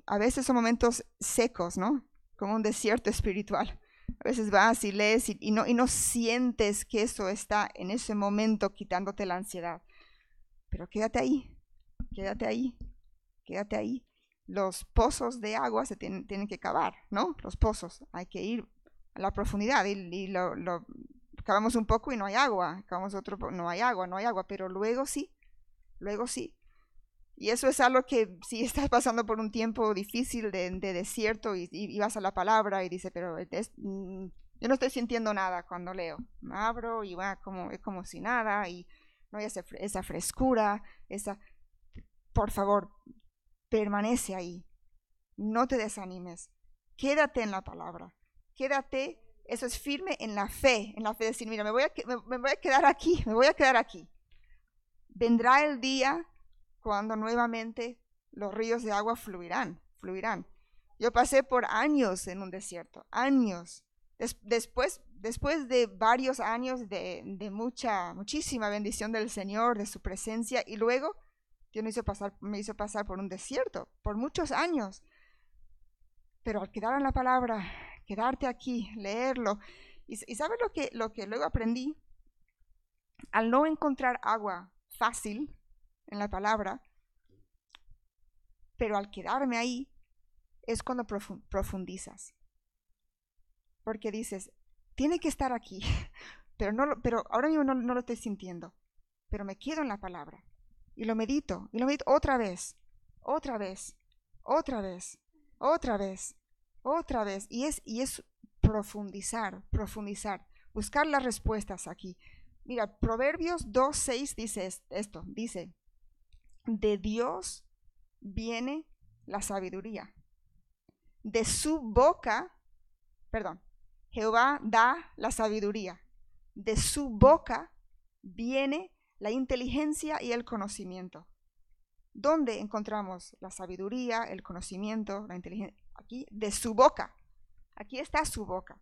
a veces son momentos secos, ¿no? Como un desierto espiritual. A veces vas y lees y, no, y no sientes que eso está en ese momento quitándote la ansiedad. Pero quédate ahí, quédate ahí, quédate ahí. Los pozos de agua se tienen, tienen que cavar, ¿no? Los pozos, hay que ir a la profundidad y, y lo, Acabamos un poco y no hay agua, acabamos otro, no hay agua, no hay agua, pero luego sí, luego sí. Y eso es algo que si estás pasando por un tiempo difícil de, desierto y, vas a la palabra y dice, pero mm, yo no estoy sintiendo nada cuando leo. Me abro y va como, es como si nada y no hay esa, esa frescura, esa... Por favor, permanece ahí. No te desanimes. Quédate en la palabra. Quédate eso es firme en la fe, en la fe de decir, mira, me voy, a, me, voy a quedar aquí, me voy a quedar aquí. Vendrá el día cuando nuevamente los ríos de agua fluirán, fluirán. Yo pasé por años en un desierto, años. después, después de varios años de, de, mucha, muchísima bendición del Señor, de su presencia, y luego Dios me hizo pasar, me hizo pasar por un desierto, por muchos años. Pero al quedar en la palabra, quedarte aquí, leerlo. ¿Y, sabes lo que, lo que luego aprendí? Al no encontrar agua fácil en la palabra, pero al quedarme ahí, es cuando profundizas. Porque dices, tiene que estar aquí, [LAUGHS] pero, no, pero ahora mismo no, no lo estoy sintiendo, pero me quedo en la palabra y lo medito, y lo medito otra vez, otra vez, otra vez, otra vez, otra vez. Y es, y es profundizar, profundizar, buscar las respuestas aquí. Mira, Proverbios 2.6 dice esto, dice, de Dios viene la sabiduría. De su boca, perdón, Jehová da la sabiduría. De su boca viene la inteligencia y el conocimiento. ¿Dónde encontramos la sabiduría, el conocimiento, la inteligencia? Aquí, de su boca. Aquí está su boca.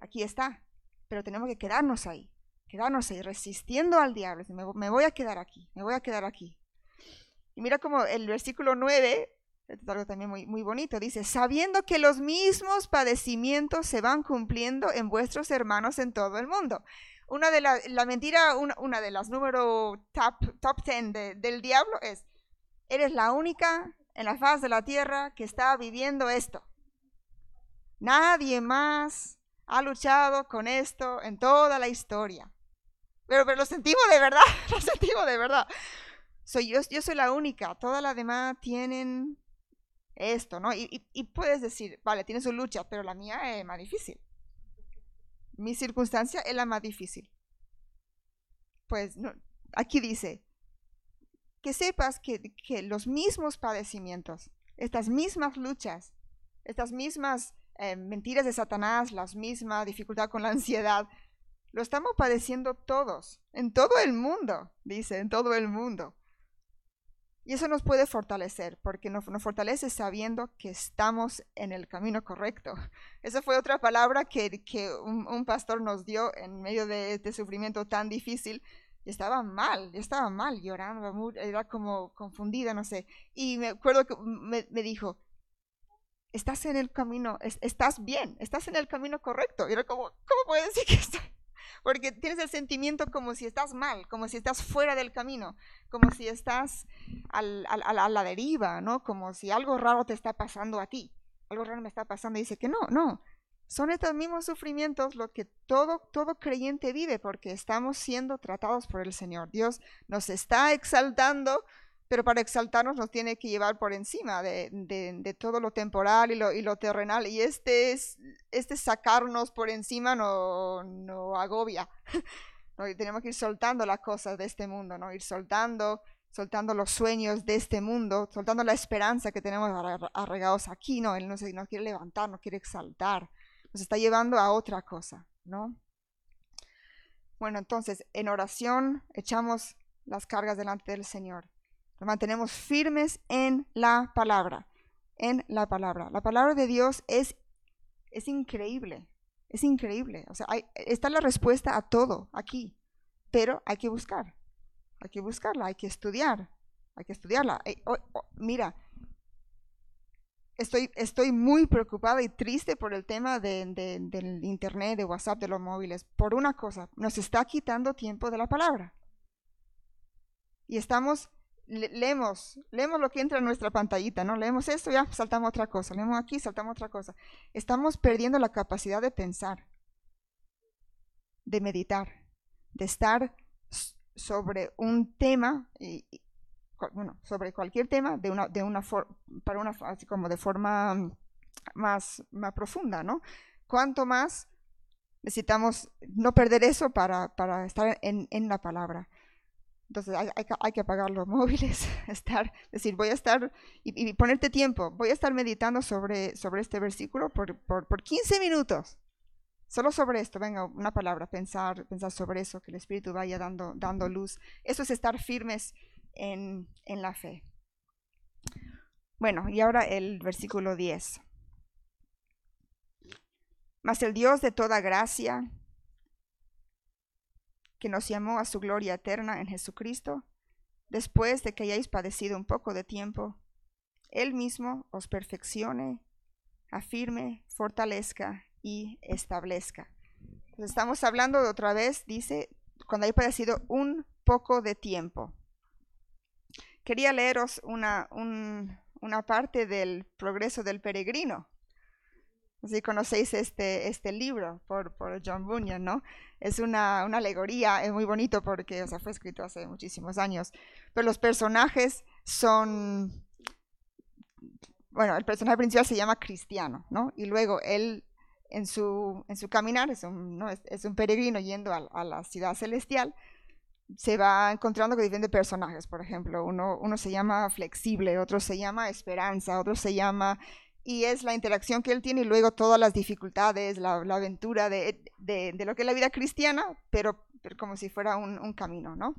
Aquí está. Pero tenemos que quedarnos ahí. Quedarnos ahí, resistiendo al diablo. Me, voy a quedar aquí, me voy a quedar aquí. Y mira como el versículo 9 es algo también muy, muy bonito. Dice, sabiendo que los mismos padecimientos se van cumpliendo en vuestros hermanos en todo el mundo. Una de las, la mentira, una, de las número top, top 10 del diablo es, eres la única en la faz de la tierra que está viviendo esto. Nadie más ha luchado con esto en toda la historia. Pero, pero lo sentimos de verdad, [LAUGHS] lo sentimos de verdad. Soy yo, yo soy la única, todas las demás tienen esto, ¿no? Y, puedes decir, vale, tiene su lucha, pero la mía es más difícil. Mi circunstancia es la más difícil. Pues no, aquí dice, que sepas que, los mismos padecimientos, estas mismas luchas, estas mismas eh, mentiras de Satanás, las mismas dificultad con la ansiedad, lo estamos padeciendo todos, en todo el mundo, dice, en todo el mundo. Y eso nos puede fortalecer, porque nos, fortalece sabiendo que estamos en el camino correcto. [LAUGHS] Esa fue otra palabra que un, pastor nos dio en medio de este sufrimiento tan difícil. Estaba mal, estaba mal, llorando, era como confundida, no sé. Y me acuerdo que me, dijo, estás en el camino, estás bien, estás en el camino correcto. Y era como, ¿cómo puedes decir que estoy? [LAUGHS] porque tienes el sentimiento como si estás mal, como si estás fuera del camino, como si estás a la deriva, ¿no? Como si algo raro te está pasando a ti, algo raro me está pasando y dice que no, no, son estos mismos sufrimientos lo que todo, todo creyente vive porque estamos siendo tratados por el Señor. Dios nos está exaltando pero para exaltarnos nos tiene que llevar por encima de, todo lo temporal y lo, terrenal. Y este, es, este sacarnos por encima no, no agobia. [LAUGHS] ¿no? tenemos que ir soltando las cosas de este mundo, ¿no? ir soltando, soltando los sueños de este mundo, soltando la esperanza que tenemos arraigados aquí. No, Él nos, nos quiere levantar, nos quiere exaltar, nos está llevando a otra cosa. ¿no? Bueno, entonces, en oración echamos las cargas delante del Señor. Nos mantenemos firmes en la palabra, en la palabra. La palabra de Dios es, es increíble, es increíble. O sea, está la respuesta a todo aquí, pero hay que buscar, hay que buscarla, hay que estudiar, hay que estudiarla. Eh, mira, estoy, estoy muy preocupada y triste por el tema del Internet, de WhatsApp, de los móviles, por una cosa, nos está quitando tiempo de la palabra. Y estamos leemos, leemos lo que entra en nuestra pantallita, ¿no? Leemos esto, ya saltamos otra cosa, leemos aquí, saltamos otra cosa. Estamos perdiendo la capacidad de pensar, de meditar, de estar sobre un tema, y, bueno, sobre cualquier tema, de una, de una para una, así como de forma más, más profunda, ¿no? Cuanto más necesitamos no perder eso para, para estar en, en la palabra. Entonces hay, hay, que apagar los [LAUGHS] móviles, estar, decir, voy a estar, y, ponerte tiempo, voy a estar meditando sobre, sobre este versículo por, por, por, 15 minutos. Solo sobre esto, venga, una palabra, pensar, pensar sobre eso, que el Espíritu vaya dando, dando luz. Eso es estar firmes en, en la fe. Bueno, y ahora el versículo 10. Mas el Dios de toda gracia, que nos llamó a su gloria eterna en Jesucristo, después de que hayáis padecido un poco de tiempo, Él mismo os perfeccione, afirme, fortalezca y establezca. estamos hablando de otra vez, dice, cuando hay padecido un poco de tiempo. Quería leeros una, una parte del progreso del peregrino. Si conocéis este, este libro por, por John Bunyan, ¿no? Es una, una, alegoría, es muy bonito porque o sea, fue escrito hace muchísimos años, pero los personajes son, bueno, el personaje principal se llama Cristiano, ¿no? Y luego él en su, en su caminar, es un, es, un peregrino yendo a, la ciudad celestial, se va encontrando con diferentes personajes, por ejemplo, uno, uno se llama flexible, otro se llama esperanza, otro se llama y es la interacción que él tiene y luego todas las dificultades, la, aventura de, lo que es la vida cristiana, pero, como si fuera un, camino, ¿no?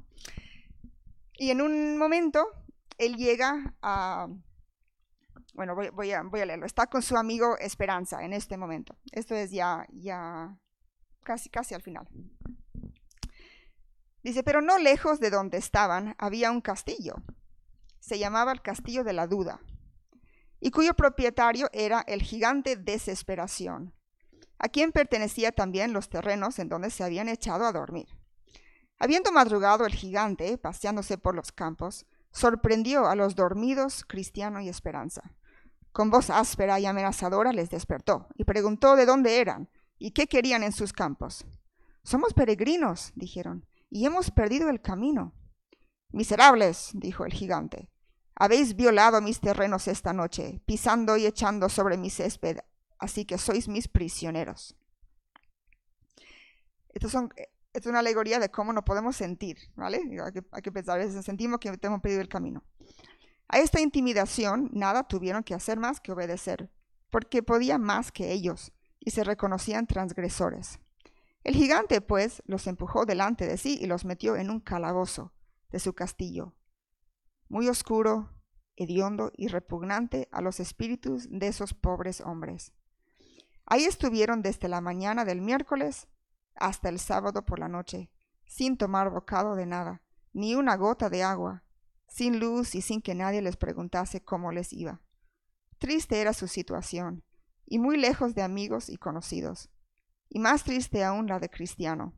Y en un momento, él llega a, bueno, voy, a, voy a leerlo, está con su amigo Esperanza en este momento. Esto es ya, ya casi, casi al final. Dice, pero no lejos de donde estaban había un castillo. Se llamaba el Castillo de la Duda y cuyo propietario era el gigante Desesperación, a quien pertenecía también los terrenos en donde se habían echado a dormir. Habiendo madrugado el gigante, paseándose por los campos, sorprendió a los dormidos Cristiano y Esperanza. Con voz áspera y amenazadora les despertó y preguntó de dónde eran y qué querían en sus campos. Somos peregrinos, dijeron, y hemos perdido el camino. Miserables, dijo el gigante, habéis violado mis terrenos esta noche, pisando y echando sobre mi césped, así que sois mis prisioneros. Esto, son, es una alegoría de cómo no podemos sentir, ¿vale? Hay que, hay que pensar, a veces sentimos que hemos perdido el camino. A esta intimidación nada tuvieron que hacer más que obedecer, porque podía más que ellos, y se reconocían transgresores. El gigante, pues, los empujó delante de sí y los metió en un calabozo de su castillo, muy oscuro, hediondo y repugnante a los espíritus de esos pobres hombres. Ahí estuvieron desde la mañana del miércoles hasta el sábado por la noche, sin tomar bocado de nada, ni una gota de agua, sin luz y sin que nadie les preguntase cómo les iba. Triste era su situación, y muy lejos de amigos y conocidos, y más triste aún la de Cristiano,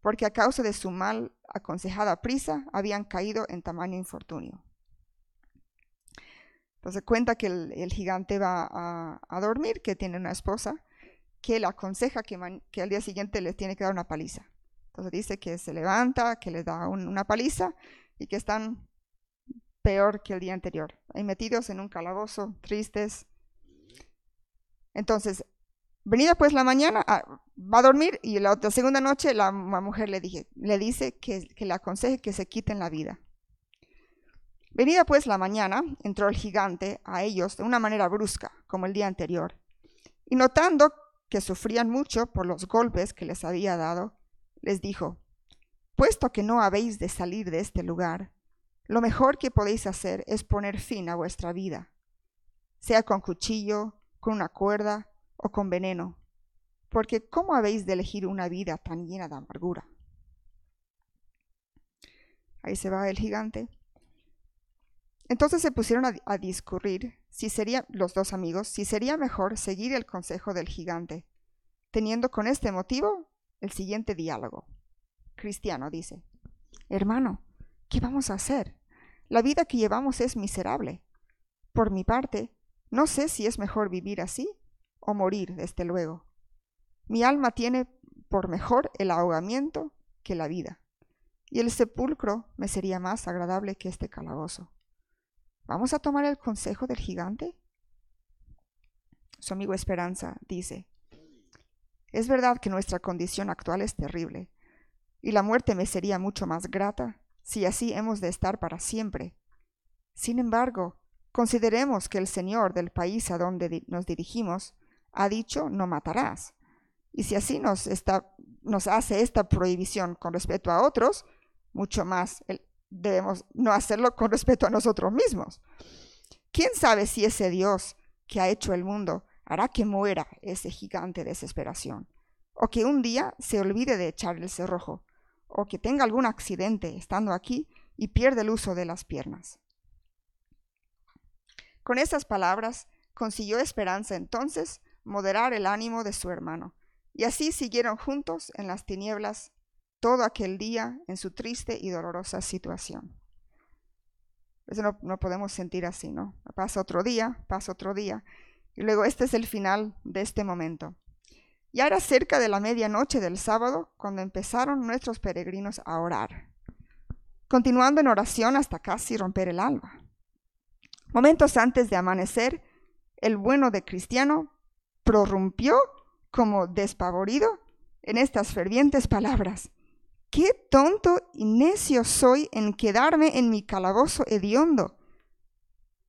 porque a causa de su mal aconsejada prisa habían caído en tamaño infortunio. Entonces cuenta que el, gigante va a, dormir, que tiene una esposa, que le aconseja que, al día siguiente le tiene que dar una paliza. Entonces dice que se levanta, que le da una paliza y que están peor que el día anterior, ahí metidos en un calabozo, tristes, entonces, venida pues la mañana, ah, va a dormir y la, otra segunda noche la, mujer le, dije, le dice que, que le aconseje que se quiten la vida. Venida pues la mañana, entró el gigante a ellos de una manera brusca, como el día anterior, y notando que sufrían mucho por los golpes que les había dado, les dijo, puesto que no habéis de salir de este lugar, lo mejor que podéis hacer es poner fin a vuestra vida, sea con cuchillo, con una cuerda o con veneno, porque ¿cómo habéis de elegir una vida tan llena de amargura? Ahí se va el gigante. Entonces se pusieron a, discurrir si sería los dos amigos, si sería mejor seguir el consejo del gigante, teniendo con este motivo el siguiente diálogo. Cristiano dice, Hermano, ¿qué vamos a hacer? La vida que llevamos es miserable. Por mi parte, no sé si es mejor vivir así o morir, desde luego. Mi alma tiene por mejor el ahogamiento que la vida, y el sepulcro me sería más agradable que este calabozo. ¿Vamos a tomar el consejo del gigante? Su amigo Esperanza dice, es verdad que nuestra condición actual es terrible, y la muerte me sería mucho más grata si así hemos de estar para siempre. Sin embargo, Consideremos que el Señor del país a donde nos dirigimos ha dicho no matarás. Y si así nos, está, nos hace esta prohibición con respecto a otros, mucho más debemos no hacerlo con respecto a nosotros mismos. ¿Quién sabe si ese Dios que ha hecho el mundo hará que muera ese gigante de desesperación? O que un día se olvide de echar el cerrojo, o que tenga algún accidente estando aquí y pierda el uso de las piernas. Con estas palabras consiguió Esperanza entonces moderar el ánimo de su hermano, y así siguieron juntos en las tinieblas todo aquel día en su triste y dolorosa situación. Eso no, no podemos sentir así, ¿no? Pasa otro día, pasa otro día, y luego este es el final de este momento. Ya era cerca de la medianoche del sábado cuando empezaron nuestros peregrinos a orar, continuando en oración hasta casi romper el alba. Momentos antes de amanecer, el bueno de Cristiano prorrumpió como despavorido en estas fervientes palabras. Qué tonto y necio soy en quedarme en mi calabozo hediondo,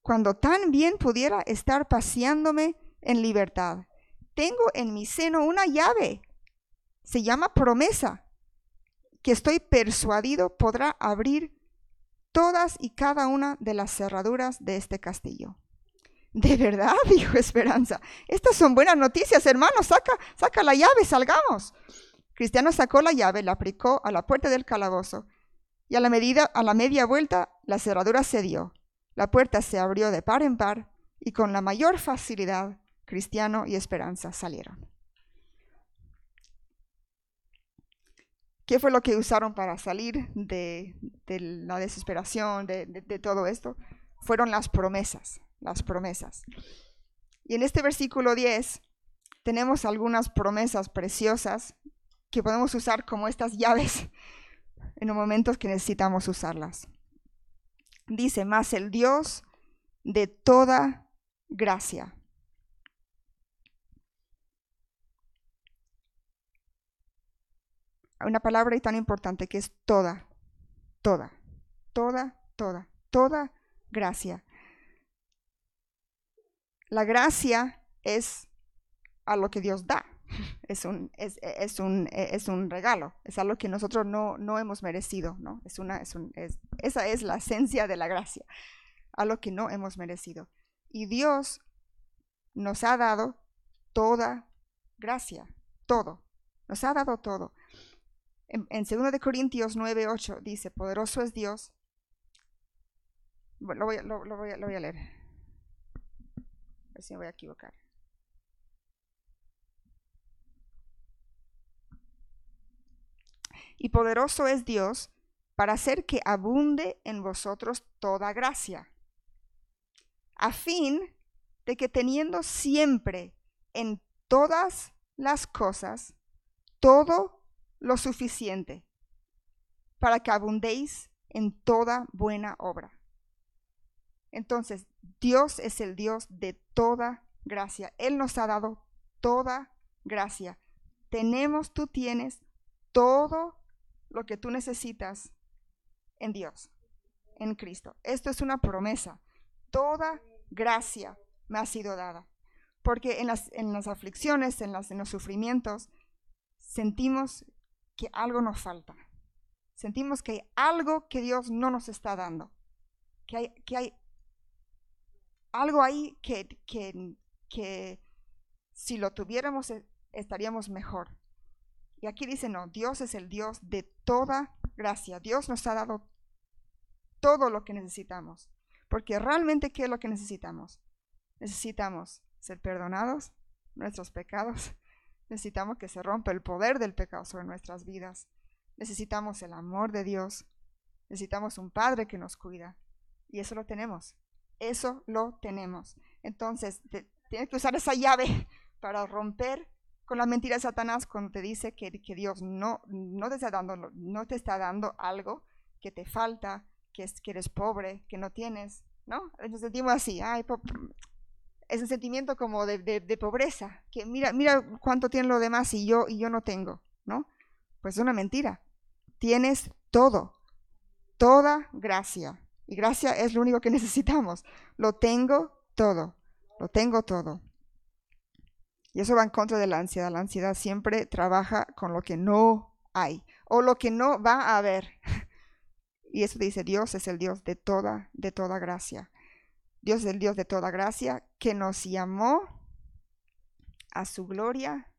cuando tan bien pudiera estar paseándome en libertad. Tengo en mi seno una llave, se llama promesa, que estoy persuadido podrá abrir todas y cada una de las cerraduras de este castillo. [LAUGHS] De verdad, [LAUGHS] dijo Esperanza. Estas son buenas noticias, hermano. Saca, saca la llave, salgamos. Cristiano sacó la llave, la aplicó a la puerta del calabozo y a la, medida, a la media vuelta la cerradura cedió. La puerta se abrió de par en par y con la mayor facilidad cristiano y esperanza salieron. ¿Qué fue lo que usaron para salir de, la desesperación, de, de todo esto? Fueron las promesas, las promesas. Y en este versículo 10 tenemos algunas promesas preciosas que podemos usar como estas llaves en los momentos que necesitamos usarlas. Dice, más el Dios de toda gracia. Una palabra tan importante que es toda, toda, toda, toda, toda gracia. La gracia es a lo que Dios da. [LAUGHS] Es un, es, es un, es un regalo, es algo que nosotros no, no hemos merecido, ¿no? Es una, es un, esa es la esencia de la gracia, a lo que no hemos merecido. Y Dios nos ha dado toda gracia, todo, nos ha dado todo. En, en 2 Corintios 9, 8 dice, poderoso es Dios. Lo, voy, lo, lo, voy lo voy a leer. Ver si me voy a equivocar. y poderoso es Dios para hacer que abunde en vosotros toda gracia, a fin de que teniendo siempre en todas las cosas todo lo suficiente, para que abundéis en toda buena obra. Entonces, Dios es el Dios de toda gracia. Él nos ha dado toda gracia. Tenemos, tú tienes todo lo que tú necesitas en Dios, en Cristo. Esto es una promesa. Toda gracia me ha sido dada. Porque en las, en las aflicciones, en, las, en los sufrimientos, sentimos que algo nos falta. Sentimos que hay algo que Dios no nos está dando. Que hay, que hay algo ahí que, que, que si lo tuviéramos eh, estaríamos mejor. Y aquí dice, no, Dios es el Dios de toda gracia. Dios nos ha dado todo lo que necesitamos. Porque realmente, ¿qué es lo que necesitamos? Necesitamos ser perdonados nuestros pecados. [LAUGHS] Necesitamos que se rompa el poder del pecado sobre nuestras vidas. Necesitamos el amor de Dios. Necesitamos un Padre que nos cuida. Y eso lo tenemos. Eso lo tenemos. Entonces, tienes que usar esa llave para romper con la mentira de Satanás cuando te dice que, que Dios no, no, te está dando, no te está dando algo que te falta, que, es, que eres pobre, que no tienes, ¿no? Nos sentimos así, es un sentimiento como de, de, pobreza, que mira, mira cuánto tienen los demás y yo, y yo no tengo, ¿no? Pues es una mentira. Tienes todo, toda gracia. Y gracia es lo único que [LAUGHS] necesitamos. Lo tengo todo, lo tengo todo. Y eso va en contra de la ansiedad. La ansiedad siempre trabaja con lo que no hay o lo que no va a haber. [LAUGHS] Y eso dice, Dios es el Dios de toda, de toda gracia. Dios es el Dios de toda gracia que nos llamó a su gloria,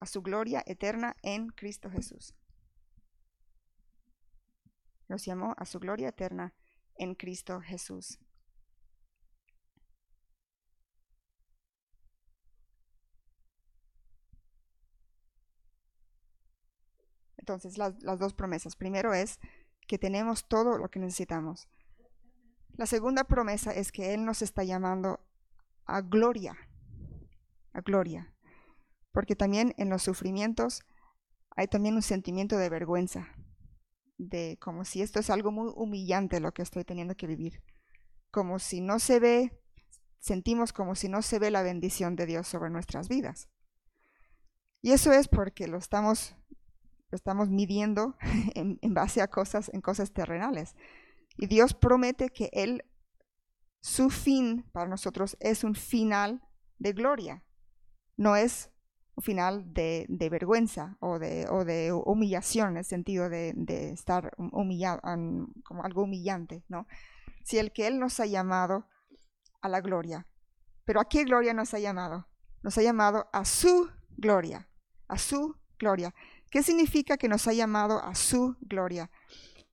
a su gloria eterna en Cristo Jesús. Nos llamó a su gloria eterna en Cristo Jesús. Entonces, las, dos promesas. Primero es que tenemos todo lo que necesitamos. La segunda promesa es que Él nos está llamando a gloria, a gloria. Porque también en los sufrimientos hay también un sentimiento de vergüenza, de como si esto es algo muy humillante lo que estoy teniendo que vivir. Como si no se ve, sentimos como si no se ve la bendición de Dios sobre nuestras vidas. Y eso es porque lo estamos lo estamos midiendo [LAUGHS] en, base a cosas, en cosas terrenales. Y Dios promete que Él, su fin para nosotros es un final de gloria, no es final de, vergüenza o de, o de, humillación, en el sentido de, estar humillado, como algo humillante, ¿no? Si el que Él nos ha llamado a la gloria. Pero ¿a qué gloria nos ha llamado? Nos ha llamado a su gloria, a su gloria. ¿Qué significa que nos ha llamado a su gloria?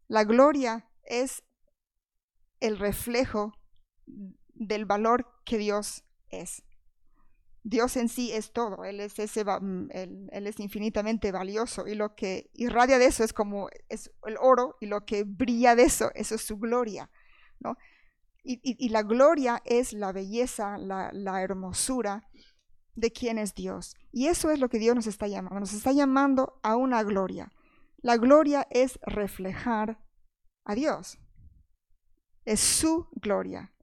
La gloria es el reflejo del valor que Dios es. Dios en sí es todo, Él es, ese, mm, infinitamente valioso y lo que irradia de eso es como es el oro y lo que brilla de eso, eso es su gloria. ¿no? Y, la gloria es la belleza, la, la hermosura de quién es Dios. Y eso es lo que Dios nos está llamando, nos está llamando a una gloria. La gloria es reflejar a Dios, es su gloria.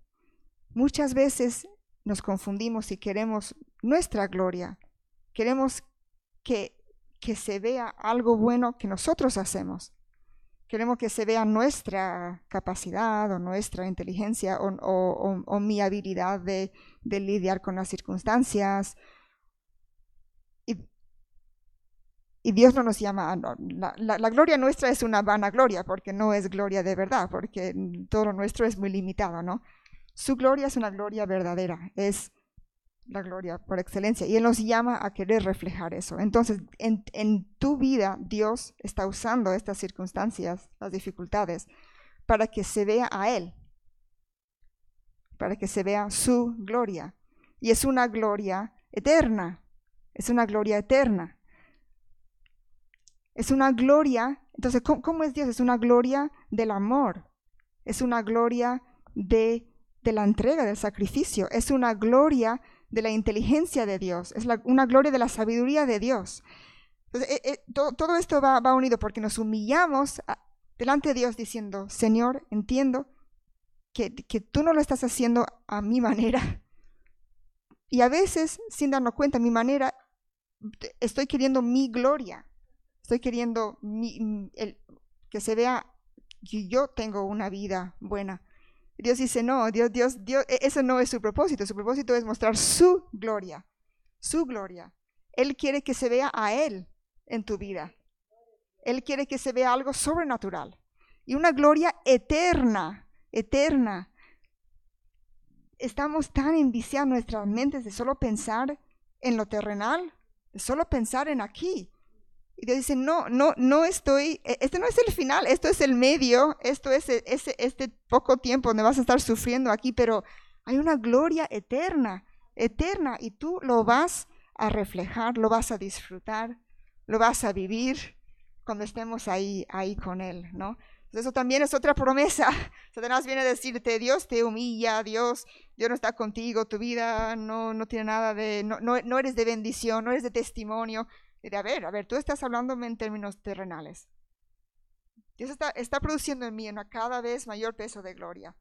Muchas veces nos confundimos y queremos nuestra gloria. Queremos que, que se vea algo bueno que nosotros hacemos. Queremos que se vea nuestra capacidad o nuestra inteligencia o, mi habilidad de, lidiar con las circunstancias. Y, Dios no nos llama, la, la, gloria nuestra es una vana gloria, porque no es gloria de verdad, porque todo lo nuestro es muy limitado, ¿no? Su gloria es una gloria verdadera, es la gloria por excelencia. Y Él nos llama a querer reflejar eso. Entonces, en, tu vida, Dios está usando estas circunstancias, las dificultades, para que se vea a Él, para que se vea su gloria. Y es una gloria eterna, es una gloria eterna. Es una gloria, entonces, cómo es Dios? Es una gloria del amor, es una gloria de de la entrega, del sacrificio. Es una gloria de la inteligencia de Dios, es una gloria de la sabiduría de Dios. Eh, eh, todo, esto va, unido porque nos humillamos delante de Dios diciendo, Señor, entiendo que, que tú no lo estás haciendo a mi manera. Y a veces, sin darnos cuenta, mi manera, estoy queriendo mi gloria. Estoy queriendo el, que se vea que yo tengo una vida buena. Dios dice, no, Dios, Dios, Dios, e-, eso no es su propósito. Su propósito es mostrar su gloria, su gloria. Él quiere que se vea a Él en tu vida. Él quiere que se vea algo sobrenatural y una gloria eterna, eterna. Estamos tan enviciados nuestras mentes de solo pensar en lo terrenal, de solo pensar en aquí. Y Dios dice, no, no, no estoy, e, este no es el final, esto es el medio, esto es e, ese, este poco tiempo donde vas a estar sufriendo aquí, pero hay una gloria eterna, eterna, y tú lo vas a reflejar, lo vas a disfrutar, lo vas a vivir cuando estemos ahí, ahí con Él, ¿no? Eso también es otra promesa. [LAUGHS] Satanás viene a decirte, Dios te humilla, Dios, Dios no está contigo, tu vida no, no tiene nada de, no, no, no eres de bendición, no eres de testimonio, de, a ver, a ver, tú estás hablándome en términos terrenales. Dios está, está produciendo en mí una cada vez mayor peso de gloria.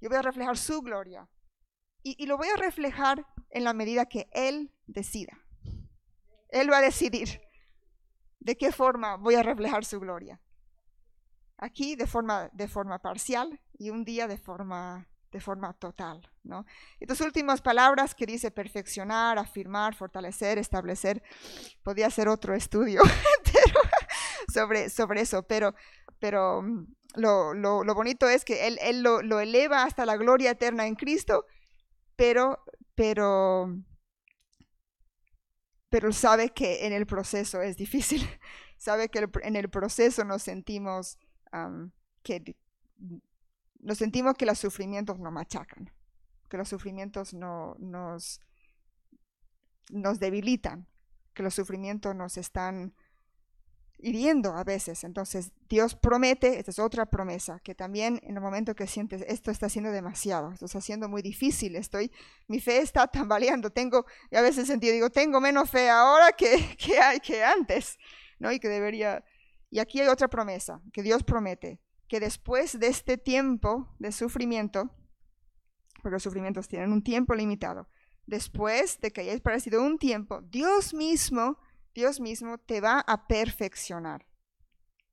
Yo voy a reflejar su gloria. Y, y lo voy a reflejar en la medida que Él decida. Él va a decidir de qué forma voy a reflejar su gloria. Aquí de forma, de forma parcial y un día de forma de forma total. ¿no? Estas últimas palabras que dice perfeccionar, afirmar, fortalecer, establecer, podría ser otro estudio [LAUGHS] sobre, sobre eso, pero, pero mm, lo, lo, bonito es que Él, él lo, lo, eleva hasta la gloria eterna en Cristo, pero, pero, pero sabe que en el proceso es difícil, [LAUGHS] sabe que en el proceso nos sentimos que nos sentimos que los sufrimientos nos machacan, que los sufrimientos no, nos, nos debilitan, que los sufrimientos nos están hiriendo a veces. Entonces Dios promete, esta es otra promesa, que también en el momento que sientes esto está siendo demasiado, esto está siendo muy difícil, estoy, mi fe está tambaleando, tengo, y a veces sentido, digo, tengo menos fe ahora que, [LAUGHS] que, que antes, ¿no? Y que debería, y aquí hay otra promesa, que Dios promete, que después de este tiempo de sufrimiento, porque los sufrimientos tienen un tiempo limitado, después de que hayas parecido un tiempo, Dios mismo, Dios mismo te va a perfeccionar.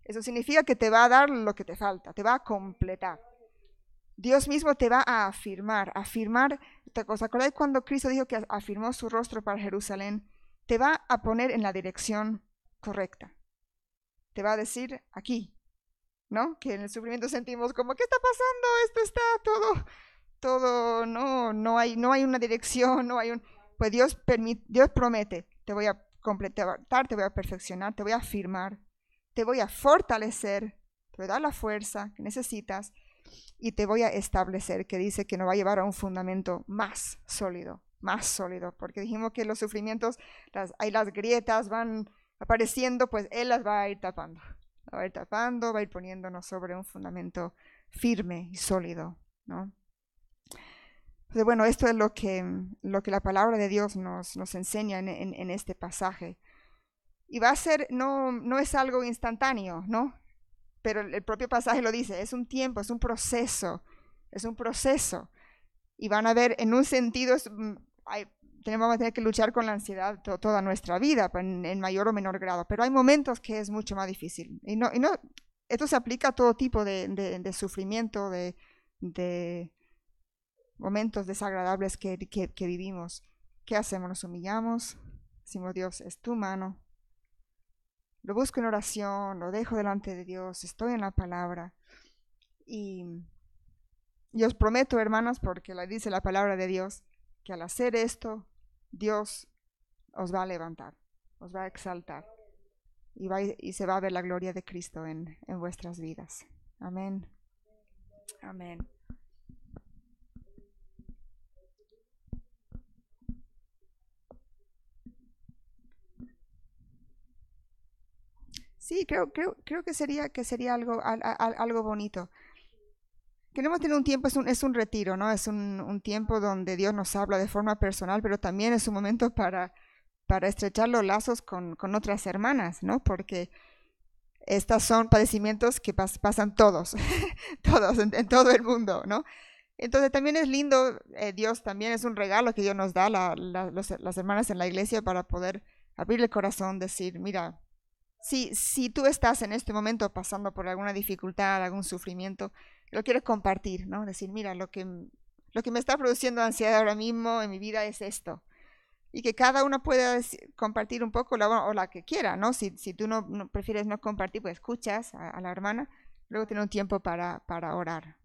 Eso significa que te va a dar lo que te falta, te va a completar. Dios mismo te va a afirmar, afirmar cosa. ¿Acordáis cuando Cristo dijo que afirmó su rostro para Jerusalén? Te va a poner en la dirección correcta. Te va a decir aquí, ¿no? Que en el sufrimiento sentimos como, ¿qué está pasando? Esto está todo, todo, no, no hay, no hay una dirección, no hay un... Pues Dios, permite, Dios promete, te voy a completar, te voy a perfeccionar, te voy a afirmar, te voy a fortalecer, te voy a dar la fuerza que necesitas y te voy a establecer, que dice que nos va a llevar a un fundamento más sólido, más sólido, porque dijimos que los sufrimientos, las, hay las grietas van apareciendo, pues Él las va a ir tapando, va a ir tapando, va a ir poniéndonos sobre un fundamento firme y sólido, ¿no? Entonces, bueno, esto es lo que, lo que la palabra de Dios nos, nos enseña en, en, este pasaje. Y va a ser, no, no es algo instantáneo, ¿no? Pero el propio pasaje lo dice, es un tiempo, es un proceso, es un proceso. Y van a ver, en un sentido, mm, tenemos que tener que luchar con la ansiedad toda nuestra vida, pues, en, mayor o menor grado, pero hay momentos que es mucho más difícil. Y no, y no esto se aplica a todo tipo de, de, sufrimiento, de, de, momentos desagradables que, que, que, vivimos. ¿Qué hacemos? Nos humillamos, decimos, Dios, es tu mano. Lo busco en oración, lo dejo delante de Dios, estoy en la palabra. Y, os prometo, hermanas, porque la dice la palabra de Dios, que al hacer esto, Dios os va a levantar, os va a exaltar y, va, y se va a ver la gloria de Cristo en, en vuestras vidas. Amén. Amén. Sí, creo, creo, creo que sería, que sería algo, algo bonito. Queremos tener un tiempo, es un, es un retiro, ¿no? Es un, un, tiempo donde Dios nos habla de forma personal, pero también es un momento para, para estrechar los lazos con, con otras hermanas, ¿no? Porque estos son padecimientos que pasan todos, [LAUGHS] todos, en, todo el mundo, ¿no? Entonces también es lindo, eh, Dios también es un regalo que Dios nos da, la, las hermanas en la iglesia, para poder abrir el corazón, decir, mira, si, si tú estás en este momento pasando por alguna dificultad, algún sufrimiento, lo quieres compartir, ¿no? Decir, mira, lo que, lo que me está produciendo ansiedad ahora mismo en mi vida es esto. Y que cada uno pueda compartir un poco la, o la que quiera, ¿no? Si, si tú no, prefieres no compartir, pues escuchas a, la hermana, luego tiene un tiempo para, para orar.